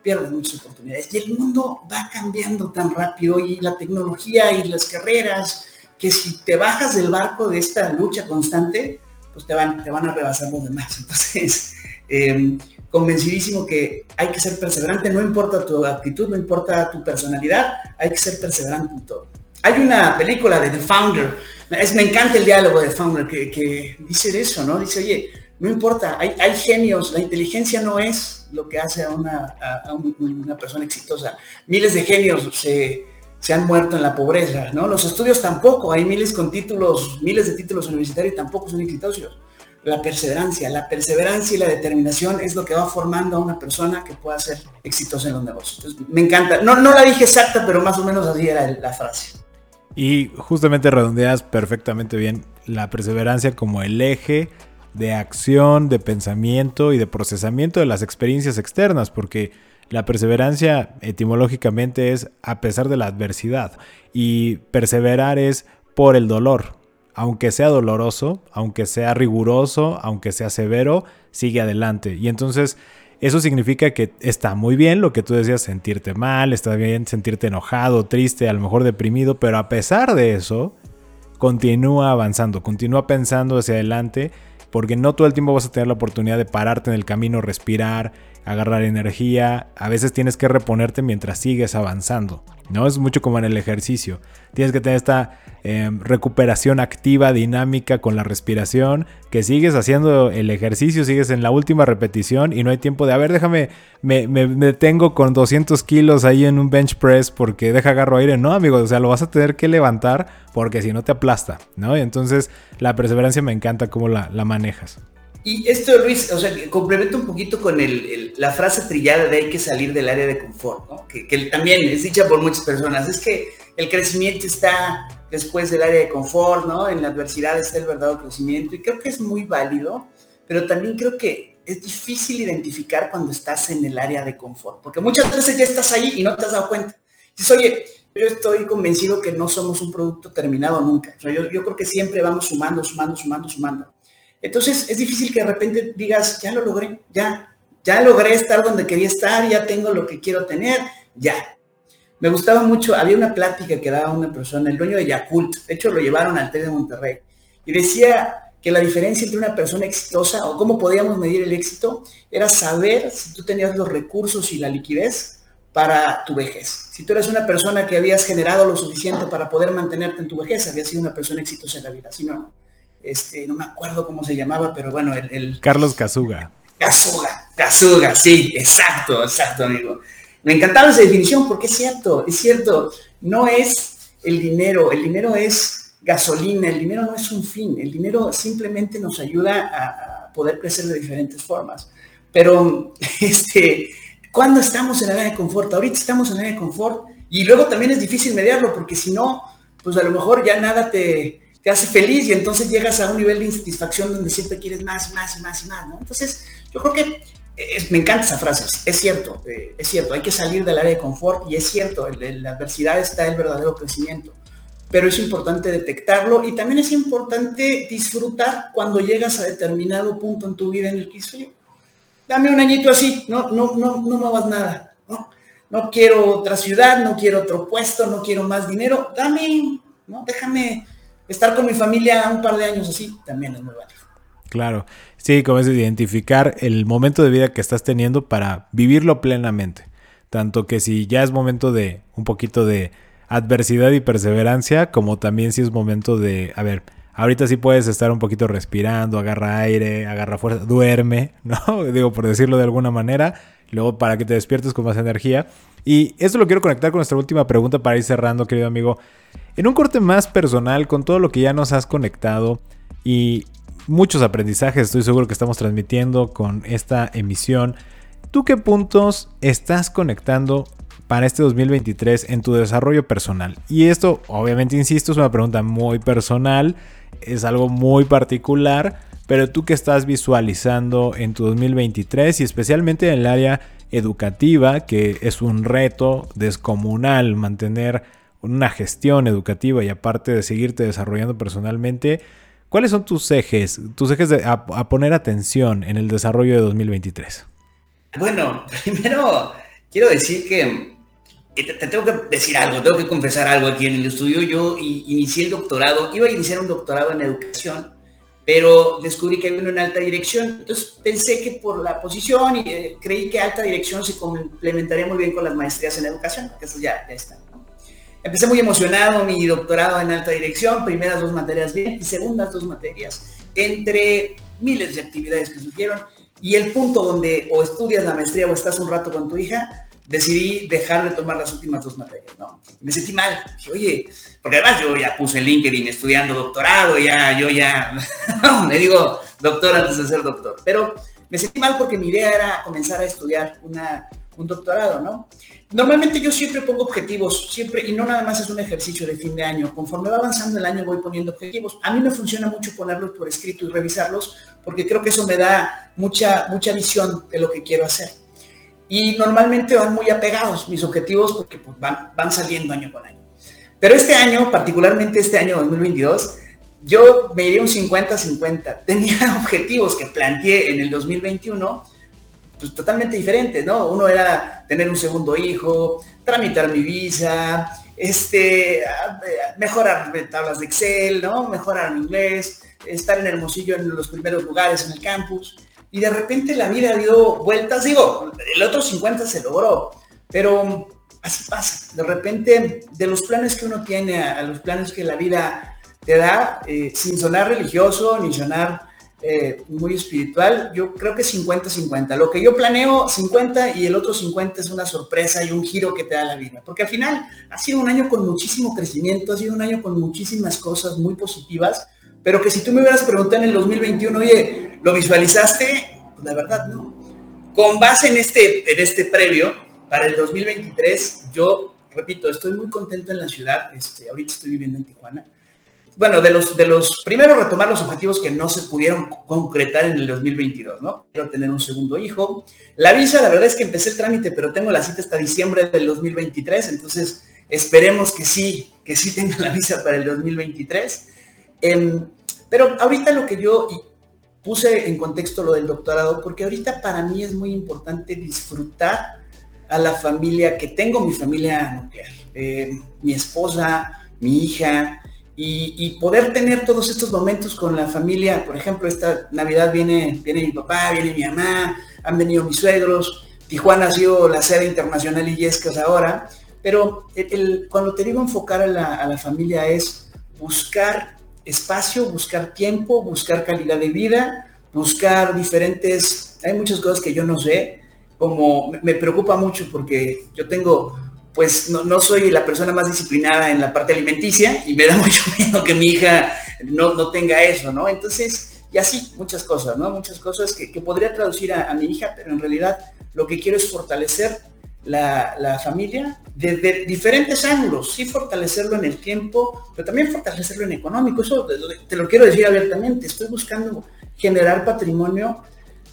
pierdes muchas oportunidades. Y el mundo va cambiando tan rápido y la tecnología y las carreras que si te bajas del barco de esta lucha constante, pues te van, te van a rebasar los demás. Entonces, em, convencidísimo que hay que ser perseverante, no importa tu actitud, no importa tu personalidad, hay que ser perseverante en todo. Hay una película de The Founder, es, me encanta el diálogo de The Founder que, que, dice eso, ¿no? Dice, oye, no importa, hay, hay, genios, la inteligencia no es lo que hace a una, a una persona exitosa. Miles de genios se se han muerto en la pobreza, ¿no? Los estudios tampoco, hay miles con títulos, miles de títulos universitarios tampoco son exitosos. La perseverancia, la perseverancia y la determinación es lo que va formando a una persona que pueda ser exitosa en los negocios. me encanta. No, no la dije exacta, pero más o menos así era la frase. Y justamente redondeas perfectamente bien la perseverancia como el eje de acción, de pensamiento y de procesamiento de las experiencias externas, porque la perseverancia etimológicamente es a pesar de la adversidad y perseverar es por el dolor. Aunque sea doloroso, aunque sea riguroso, aunque sea severo, sigue adelante. Y entonces eso significa que está muy bien lo que tú decías, sentirte mal, está bien sentirte enojado, triste, a lo mejor deprimido, pero a pesar de eso, continúa avanzando, continúa pensando hacia adelante, porque no todo el tiempo vas a tener la oportunidad de pararte en el camino, respirar, agarrar energía, a veces tienes que reponerte mientras sigues avanzando, ¿no? Es mucho como en el ejercicio, tienes que tener esta em, recuperación activa, dinámica con la respiración, que sigues haciendo el ejercicio, sigues en la última repetición y no hay tiempo de, a ver, déjame, me, me, detengo con 200 kilos ahí en un bench press porque deja agarro aire, no, amigo, o sea, lo vas a tener que levantar porque si no te aplasta, ¿no? Y entonces la perseverancia me encanta cómo la, la manejas. Y esto, Luis, o sea, complemento un poquito con la frase trillada de hay que salir del área de confort, ¿no? que, también es dicha por muchas personas. Es que el crecimiento está después del área de confort, ¿no? En la adversidad está el verdadero crecimiento y creo que es muy válido, pero también creo que es difícil identificar cuando estás en el área de confort, porque muchas veces ya estás ahí y no te has dado cuenta. Dices, oye, yo estoy convencido que no somos un producto terminado nunca. yo creo que siempre vamos sumando, sumando, sumando, sumando. Entonces es difícil que de repente digas, ya lo logré, ya, ya logré estar donde quería estar, ya tengo lo que quiero tener, ya. Me gustaba mucho, había una plática que daba una persona, el dueño de Yakult, de hecho lo llevaron al TED de Monterrey, y decía que la diferencia entre una persona exitosa o cómo podíamos medir el éxito era saber si tú tenías los recursos y la liquidez para tu vejez. Si tú eres una persona que habías generado lo suficiente para poder mantenerte en tu vejez, habías sido una persona exitosa en la vida. Si no, este, no me acuerdo cómo se llamaba, pero bueno, el... Carlos Casuga. Casuga, Casuga, sí, exacto, exacto, amigo. Me encantaba esa definición porque es cierto, es cierto, no es el dinero, el dinero es gasolina, el dinero no es un fin, el dinero simplemente nos ayuda a, poder crecer de diferentes formas. Pero, este, ¿cuándo estamos en el área de confort? Ahorita estamos en el área de confort y luego también es difícil mediarlo porque si no, pues a lo mejor ya nada te, te hace feliz y entonces llegas a un nivel de insatisfacción donde siempre quieres más, más y más y más, ¿no? Entonces, yo creo que me encanta esa frase, es cierto, eh, es cierto, hay que salir del área de confort y es cierto, en, la adversidad está el verdadero crecimiento, pero es importante detectarlo y también es importante disfrutar cuando llegas a determinado punto en tu vida en el que dices, dame un añito así, no, no, no, no hagas nada, ¿no? no quiero otra ciudad, no quiero otro puesto, no quiero más dinero, dame, ¿no? déjame estar con mi familia un par de años así, también es muy válido. Claro, sí, como es identificar el momento de vida que estás teniendo para vivirlo plenamente. Tanto que si ya es momento de un poquito de adversidad y perseverancia, como también si es momento de, a ver, ahorita sí puedes estar un poquito respirando, agarra aire, agarra fuerza, duerme, ¿no? Digo, por decirlo de alguna manera, luego para que te despiertes con más energía. Y esto lo quiero conectar con nuestra última pregunta para ir cerrando, querido amigo. En un corte más personal, con todo lo que ya nos has conectado y muchos aprendizajes estoy seguro que estamos transmitiendo con esta emisión. ¿Tú qué puntos estás conectando para este 2023 en tu desarrollo personal? Y esto, obviamente, insisto, es una pregunta muy personal, es algo muy particular, pero tú qué estás visualizando en tu 2023 y especialmente en el área educativa, que es un reto descomunal mantener una gestión educativa y aparte de seguirte desarrollando personalmente, ¿Cuáles son tus ejes, tus ejes de, a, poner atención en el desarrollo de 2023? Bueno, primero quiero decir que te, tengo que decir algo, tengo que confesar algo aquí en el estudio. Yo inicié el doctorado, iba a iniciar un doctorado en educación, pero descubrí que había uno en alta dirección. Entonces pensé que por la posición y eh, creí que alta dirección se complementaría muy bien con las maestrías en educación, que eso ya está. Empecé muy emocionado mi doctorado en alta dirección, primeras dos materias bien y segundas dos materias, entre miles de actividades que surgieron. Y el punto donde o estudias la maestría o estás un rato con tu hija, decidí dejar de tomar las últimas dos materias, ¿no? Me sentí mal. Oye, porque además yo ya puse LinkedIn estudiando doctorado, ya, yo ya, me digo doctor antes de ser doctor. Pero me sentí mal porque mi idea era comenzar a estudiar un doctorado, ¿no? Normalmente yo siempre pongo objetivos, siempre, y no nada más es un ejercicio de fin de año. Conforme va avanzando el año voy poniendo objetivos. A mí me funciona mucho ponerlos por escrito y revisarlos, porque creo que eso me da mucha, mucha visión de lo que quiero hacer. Y normalmente van muy apegados mis objetivos porque pues, van, van saliendo año con año. Pero este año, particularmente este año 2022, yo me iría un 50-50. Tenía objetivos que planteé en el 2021 pues, totalmente diferentes, ¿no? Uno era tener un segundo hijo, tramitar mi visa, este, mejorar tablas de Excel, ¿no? Mejorar mi inglés, estar en Hermosillo en los primeros lugares en el campus. Y de repente la vida dio vueltas, digo, el otro 50 se logró, pero así pasa. De repente, de los planes que uno tiene a, los planes que la vida te da, eh, sin sonar religioso ni sonar eh, muy espiritual, yo creo que 50-50. Lo que yo planeo, 50 y el otro 50 es una sorpresa y un giro que te da la vida. Porque al final ha sido un año con muchísimo crecimiento, ha sido un año con muchísimas cosas muy positivas, pero que si tú me hubieras preguntado en el 2021, oye, ¿Lo visualizaste? Pues la verdad no. Con base en este, en este previo, para el 2023, yo, repito, estoy muy contento en la ciudad. Este, ahorita estoy viviendo en Tijuana bueno, de los, de los, primero retomar los objetivos que no se pudieron concretar en el 2022, ¿no? Quiero tener un segundo hijo. La visa, la verdad es que empecé el trámite, pero tengo la cita hasta diciembre del 2023, entonces esperemos que sí, que sí tenga la visa para el 2023. Em, pero ahorita lo que yo puse en contexto lo del doctorado, porque ahorita para mí es muy importante disfrutar a la familia que tengo, mi familia nuclear, em, mi esposa, mi hija, y, poder tener todos estos momentos con la familia. Por ejemplo, esta Navidad viene, viene mi papá, viene mi mamá, han venido mis suegros. Tijuana ha sido la sede internacional y Yescas ahora. Pero cuando te digo enfocar a la, a la familia es buscar espacio, buscar tiempo, buscar calidad de vida, buscar diferentes... Hay muchas cosas que yo no sé, como me preocupa mucho porque yo tengo pues no, soy la persona más disciplinada en la parte alimenticia y me da mucho miedo que mi hija no, tenga eso, ¿no? Entonces, y así, muchas cosas, ¿no? Muchas cosas que, podría traducir a, mi hija, pero en realidad lo que quiero es fortalecer la, familia desde diferentes ángulos, sí fortalecerlo en el tiempo, pero también fortalecerlo en económico. Eso te lo quiero decir abiertamente, estoy buscando generar patrimonio,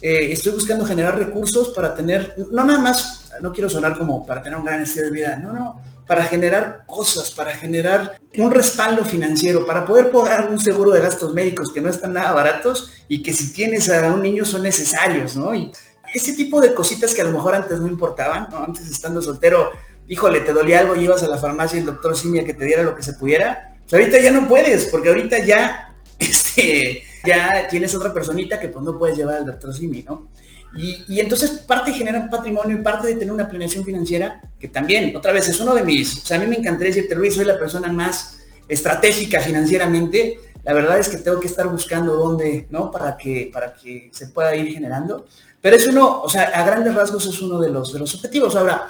eh, estoy buscando generar recursos para tener, no nada más no quiero sonar como para tener un gran estilo de vida, no, no, para generar cosas, para generar un respaldo financiero, para poder pagar un seguro de gastos médicos que no están nada baratos y que si tienes a un niño son necesarios, ¿no? Y ese tipo de cositas que a lo mejor antes no importaban, ¿no? Antes estando soltero, híjole, te dolía algo y ibas a la farmacia y el doctor Simia que te diera lo que se pudiera. Pues ahorita ya no puedes, porque ahorita ya, este, ya tienes otra personita que pues no puedes llevar al doctor Simi, ¿no? Y, entonces parte de generar patrimonio y parte de tener una planeación financiera, que también, otra vez, es uno de mis, o sea, a mí me encantaría decirte, Luis, soy la persona más estratégica financieramente, la verdad es que tengo que estar buscando dónde, ¿no? Para que, para que se pueda ir generando. Pero es uno, o sea, a grandes rasgos es uno de los, de los objetivos. Ahora,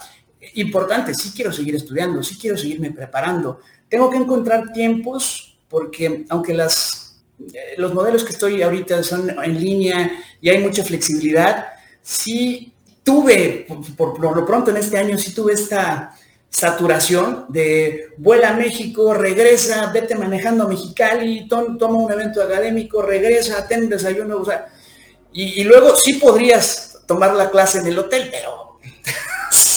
importante, sí quiero seguir estudiando, sí quiero seguirme preparando. Tengo que encontrar tiempos porque aunque las, eh, los modelos que estoy ahorita son en línea y hay mucha flexibilidad, sí tuve, por, lo pronto en este año, sí tuve esta saturación de vuela a México, regresa, vete manejando a Mexicali, toma un evento académico, regresa, ten desayuno, y, luego sí podrías tomar la clase en el hotel, pero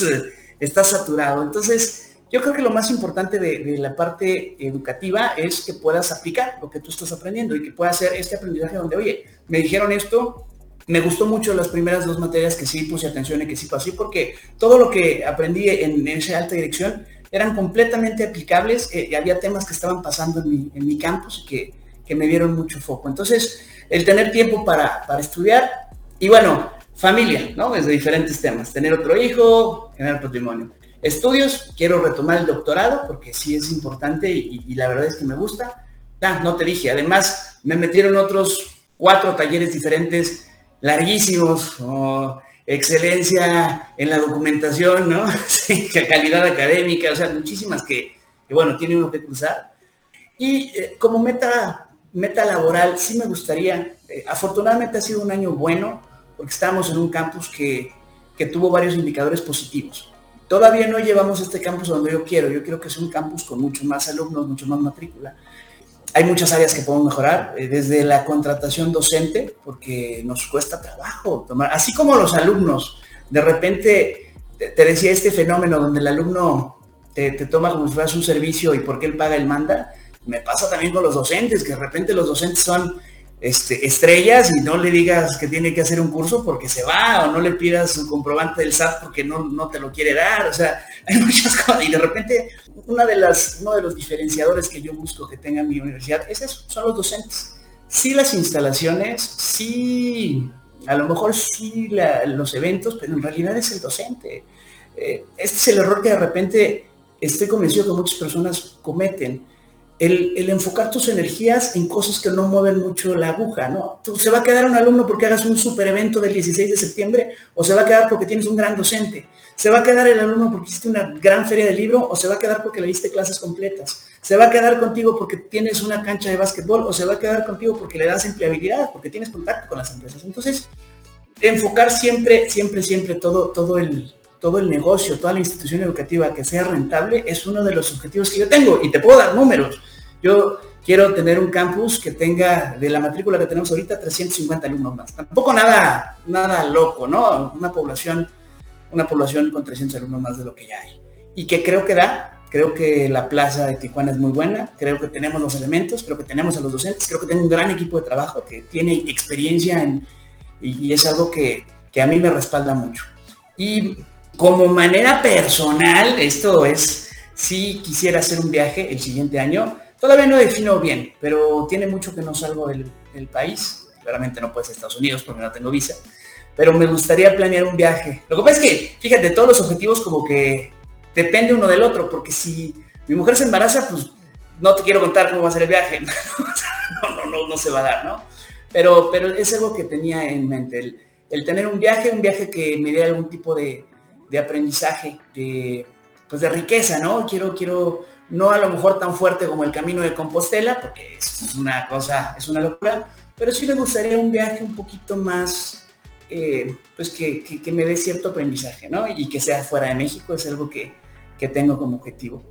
está saturado. Entonces, yo creo que lo más importante de, de, la parte educativa es que puedas aplicar lo que tú estás aprendiendo y que puedas hacer este aprendizaje donde, oye, me dijeron esto, me gustó mucho las primeras dos materias que sí puse atención y que sí pasé, porque todo lo que aprendí en, esa alta dirección eran completamente aplicables eh, y había temas que estaban pasando en mi, campus y que, que, me dieron mucho foco. Entonces, el tener tiempo para, para estudiar y bueno, familia, ¿no? Desde diferentes temas. Tener otro hijo, generar patrimonio. Estudios, quiero retomar el doctorado porque sí es importante y, la verdad es que me gusta. Ah, no te dije, además me metieron otros cuatro talleres diferentes larguísimos, excelencia en la documentación, ¿no? calidad académica, o sea, muchísimas que, bueno, tiene uno que cruzar. Y eh, como meta, meta laboral, sí me gustaría, eh, afortunadamente ha sido un año bueno, porque estamos en un campus que, que tuvo varios indicadores positivos. Todavía no llevamos este campus donde yo quiero, yo quiero que sea un campus con mucho más alumnos, mucho más matrícula, hay muchas áreas que podemos mejorar, eh, desde la contratación docente, porque nos cuesta trabajo tomar, así como los alumnos, de repente te, decía este fenómeno donde el alumno te, toma como si un servicio y porque él paga, él manda, me pasa también con los docentes, que de repente los docentes son este, estrellas y no le digas que tiene que hacer un curso porque se va, o no le pidas un comprobante del SAT porque no, no te lo quiere dar, o sea, hay muchas cosas, y de repente una de las, uno de los diferenciadores que yo busco que tenga mi universidad es eso, son los docentes. Sí las instalaciones, sí, a lo mejor sí los eventos, pero en realidad es el docente. Eh, este es el error que de repente estoy convencido que muchas personas cometen el, enfocar tus energías en cosas que no mueven mucho la aguja, ¿no? ¿Se va a quedar un alumno porque hagas un super evento del 16 de septiembre o se va a quedar porque tienes un gran docente? ¿Se va a quedar el alumno porque hiciste una gran feria de libro o se va a quedar porque le diste clases completas? se va a quedar contigo porque tienes una cancha de básquetbol o se va a quedar contigo porque le das empleabilidad, porque tienes contacto con las empresas. Entonces, enfocar siempre, siempre, siempre todo, todo, el, todo el negocio, toda la institución educativa que sea rentable es uno de los objetivos que yo tengo y te puedo dar números. Yo quiero tener un campus que tenga, de la matrícula que tenemos ahorita, 350 alumnos más. Tampoco nada, nada loco, ¿no? Una población, una población con 300 alumnos más de lo que ya hay. Y que creo que da, Creo que la plaza de Tijuana es muy buena, creo que tenemos los elementos, creo que tenemos a los docentes, creo que tengo un gran equipo de trabajo que tiene experiencia en, y, es algo que, que, a mí me respalda mucho. Y como manera personal, esto es, si quisiera hacer un viaje el siguiente año, todavía no defino bien, pero tiene mucho que no salgo del, país, claramente no puede ser Estados Unidos porque no tengo visa, pero me gustaría planear un viaje. Lo que pasa es que, fíjate, todos los objetivos como que depende uno del otro, porque si mi mujer se embaraza, pues no te quiero contar cómo va a ser el viaje. no, no, no, no se va a dar, ¿no? Pero, pero es algo que tenía en mente, el, tener un viaje, un viaje que me dé algún tipo de, de, aprendizaje, de, pues de riqueza, ¿no? Quiero, quiero, no a lo mejor tan fuerte como el camino de Compostela, porque es una cosa, es una locura, pero sí me gustaría un viaje un poquito más, eh, pues que, que, me dé cierto aprendizaje, ¿no? Y que sea fuera de México, es algo que, que tengo como objetivo.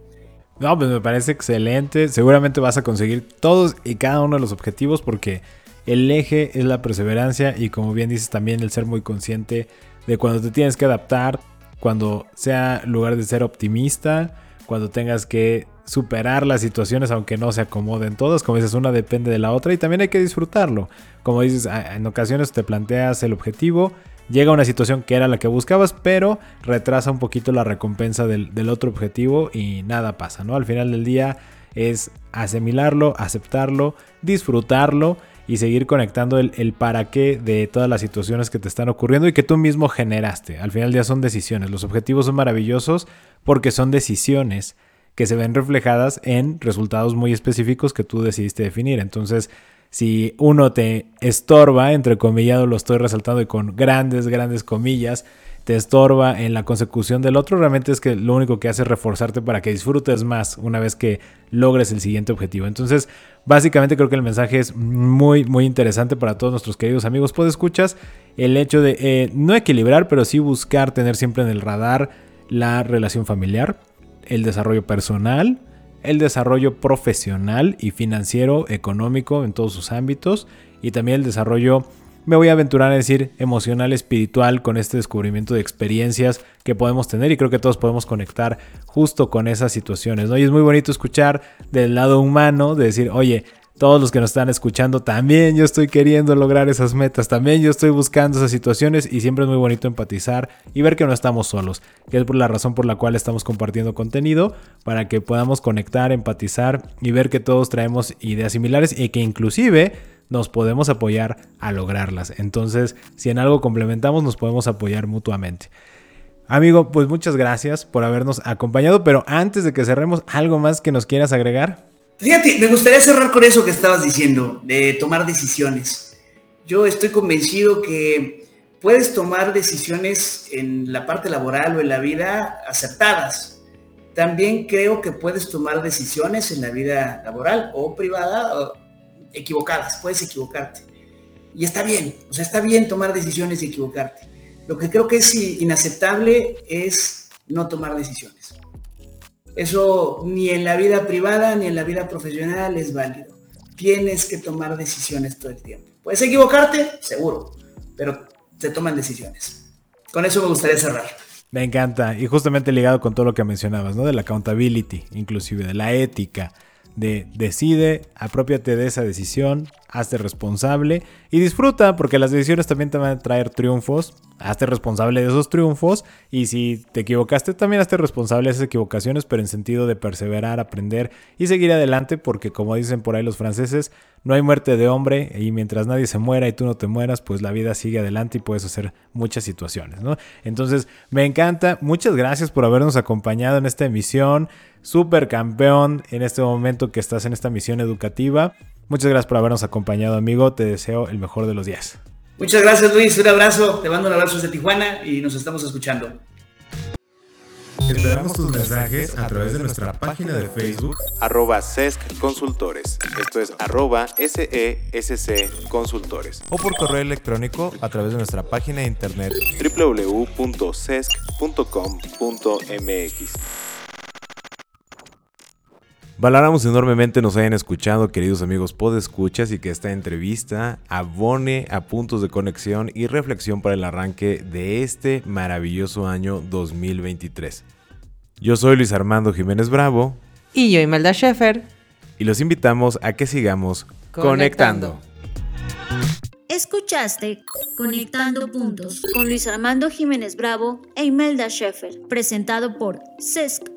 No, pues me parece excelente. Seguramente vas a conseguir todos y cada uno de los objetivos porque el eje es la perseverancia y como bien dices también el ser muy consciente de cuando te tienes que adaptar, cuando sea lugar de ser optimista, cuando tengas que superar las situaciones aunque no se acomoden todas, como dices, una depende de la otra y también hay que disfrutarlo. Como dices, en ocasiones te planteas el objetivo llega una situación que era la que buscabas, pero retrasa un poquito la recompensa del, otro objetivo y nada pasa, ¿no? Al final del día es asimilarlo, aceptarlo, disfrutarlo y seguir conectando el, el, para qué de todas las situaciones que te están ocurriendo y que tú mismo generaste. Al final del día son decisiones. Los objetivos son maravillosos porque son decisiones que se ven reflejadas en resultados muy específicos que tú decidiste definir. Entonces, si uno te estorba, entre comillado lo estoy resaltando y con grandes, grandes comillas, te estorba en la consecución del otro, realmente es que lo único que hace es reforzarte para que disfrutes más una vez que logres el siguiente objetivo. Entonces, básicamente creo que el mensaje es muy, muy interesante para todos nuestros queridos amigos. Pues escuchas el hecho de eh, no equilibrar, pero sí buscar tener siempre en el radar la relación familiar, el desarrollo personal, el desarrollo profesional y financiero, económico en todos sus ámbitos y también el desarrollo, me voy a aventurar a decir, emocional, espiritual con este descubrimiento de experiencias que podemos tener y creo que todos podemos conectar justo con esas situaciones. ¿no? Y es muy bonito escuchar del lado humano, de decir, oye, todos los que nos están escuchando, también yo estoy queriendo lograr esas metas, también yo estoy buscando esas situaciones y siempre es muy bonito empatizar y ver que no estamos solos, que es por la razón por la cual estamos compartiendo contenido, para que podamos conectar, empatizar y ver que todos traemos ideas similares y que inclusive nos podemos apoyar a lograrlas. Entonces, si en algo complementamos, nos podemos apoyar mutuamente. Amigo, pues muchas gracias por habernos acompañado, pero antes de que cerremos, ¿algo más que nos quieras agregar? Fíjate, me gustaría cerrar con eso que estabas diciendo, de tomar decisiones. Yo estoy convencido que puedes tomar decisiones en la parte laboral o en la vida acertadas. También creo que puedes tomar decisiones en la vida laboral o privada equivocadas, puedes equivocarte. Y está bien, o sea, está bien tomar decisiones y equivocarte. Lo que creo que es inaceptable es no tomar decisiones. Eso ni en la vida privada ni en la vida profesional es válido. Tienes que tomar decisiones todo el tiempo. Puedes equivocarte, seguro, pero se toman decisiones. Con eso me gustaría cerrar. Me encanta. Y justamente ligado con todo lo que mencionabas, ¿no? De la accountability, inclusive de la ética, de decide, apropiate de esa decisión, hazte responsable y disfruta, porque las decisiones también te van a traer triunfos. Hazte responsable de esos triunfos y si te equivocaste, también hazte responsable de esas equivocaciones, pero en sentido de perseverar, aprender y seguir adelante, porque como dicen por ahí los franceses, no hay muerte de hombre y mientras nadie se muera y tú no te mueras, pues la vida sigue adelante y puedes hacer muchas situaciones, ¿no? Entonces, me encanta. Muchas gracias por habernos acompañado en esta emisión. Super campeón en este momento que estás en esta misión educativa. Muchas gracias por habernos acompañado, amigo. Te deseo el mejor de los días. Muchas gracias, Luis. Un abrazo. Te mando un abrazo desde Tijuana y nos estamos escuchando. Esperamos tus mensajes a través de nuestra página de Facebook arroba SESC Consultores. Esto es arroba SESC Consultores. o por correo electrónico a través de nuestra página de internet www.sesc.com.mx. Valoramos enormemente nos hayan escuchado, queridos amigos podescuchas, y que esta entrevista abone a puntos de conexión y reflexión para el arranque de este maravilloso año 2023. Yo soy Luis Armando Jiménez Bravo Y yo, Imelda Schaefer. y los invitamos a que sigamos Conectando. conectando. Escuchaste Conectando Puntos con Luis Armando Jiménez Bravo e Imelda Schaefer, presentado por CESC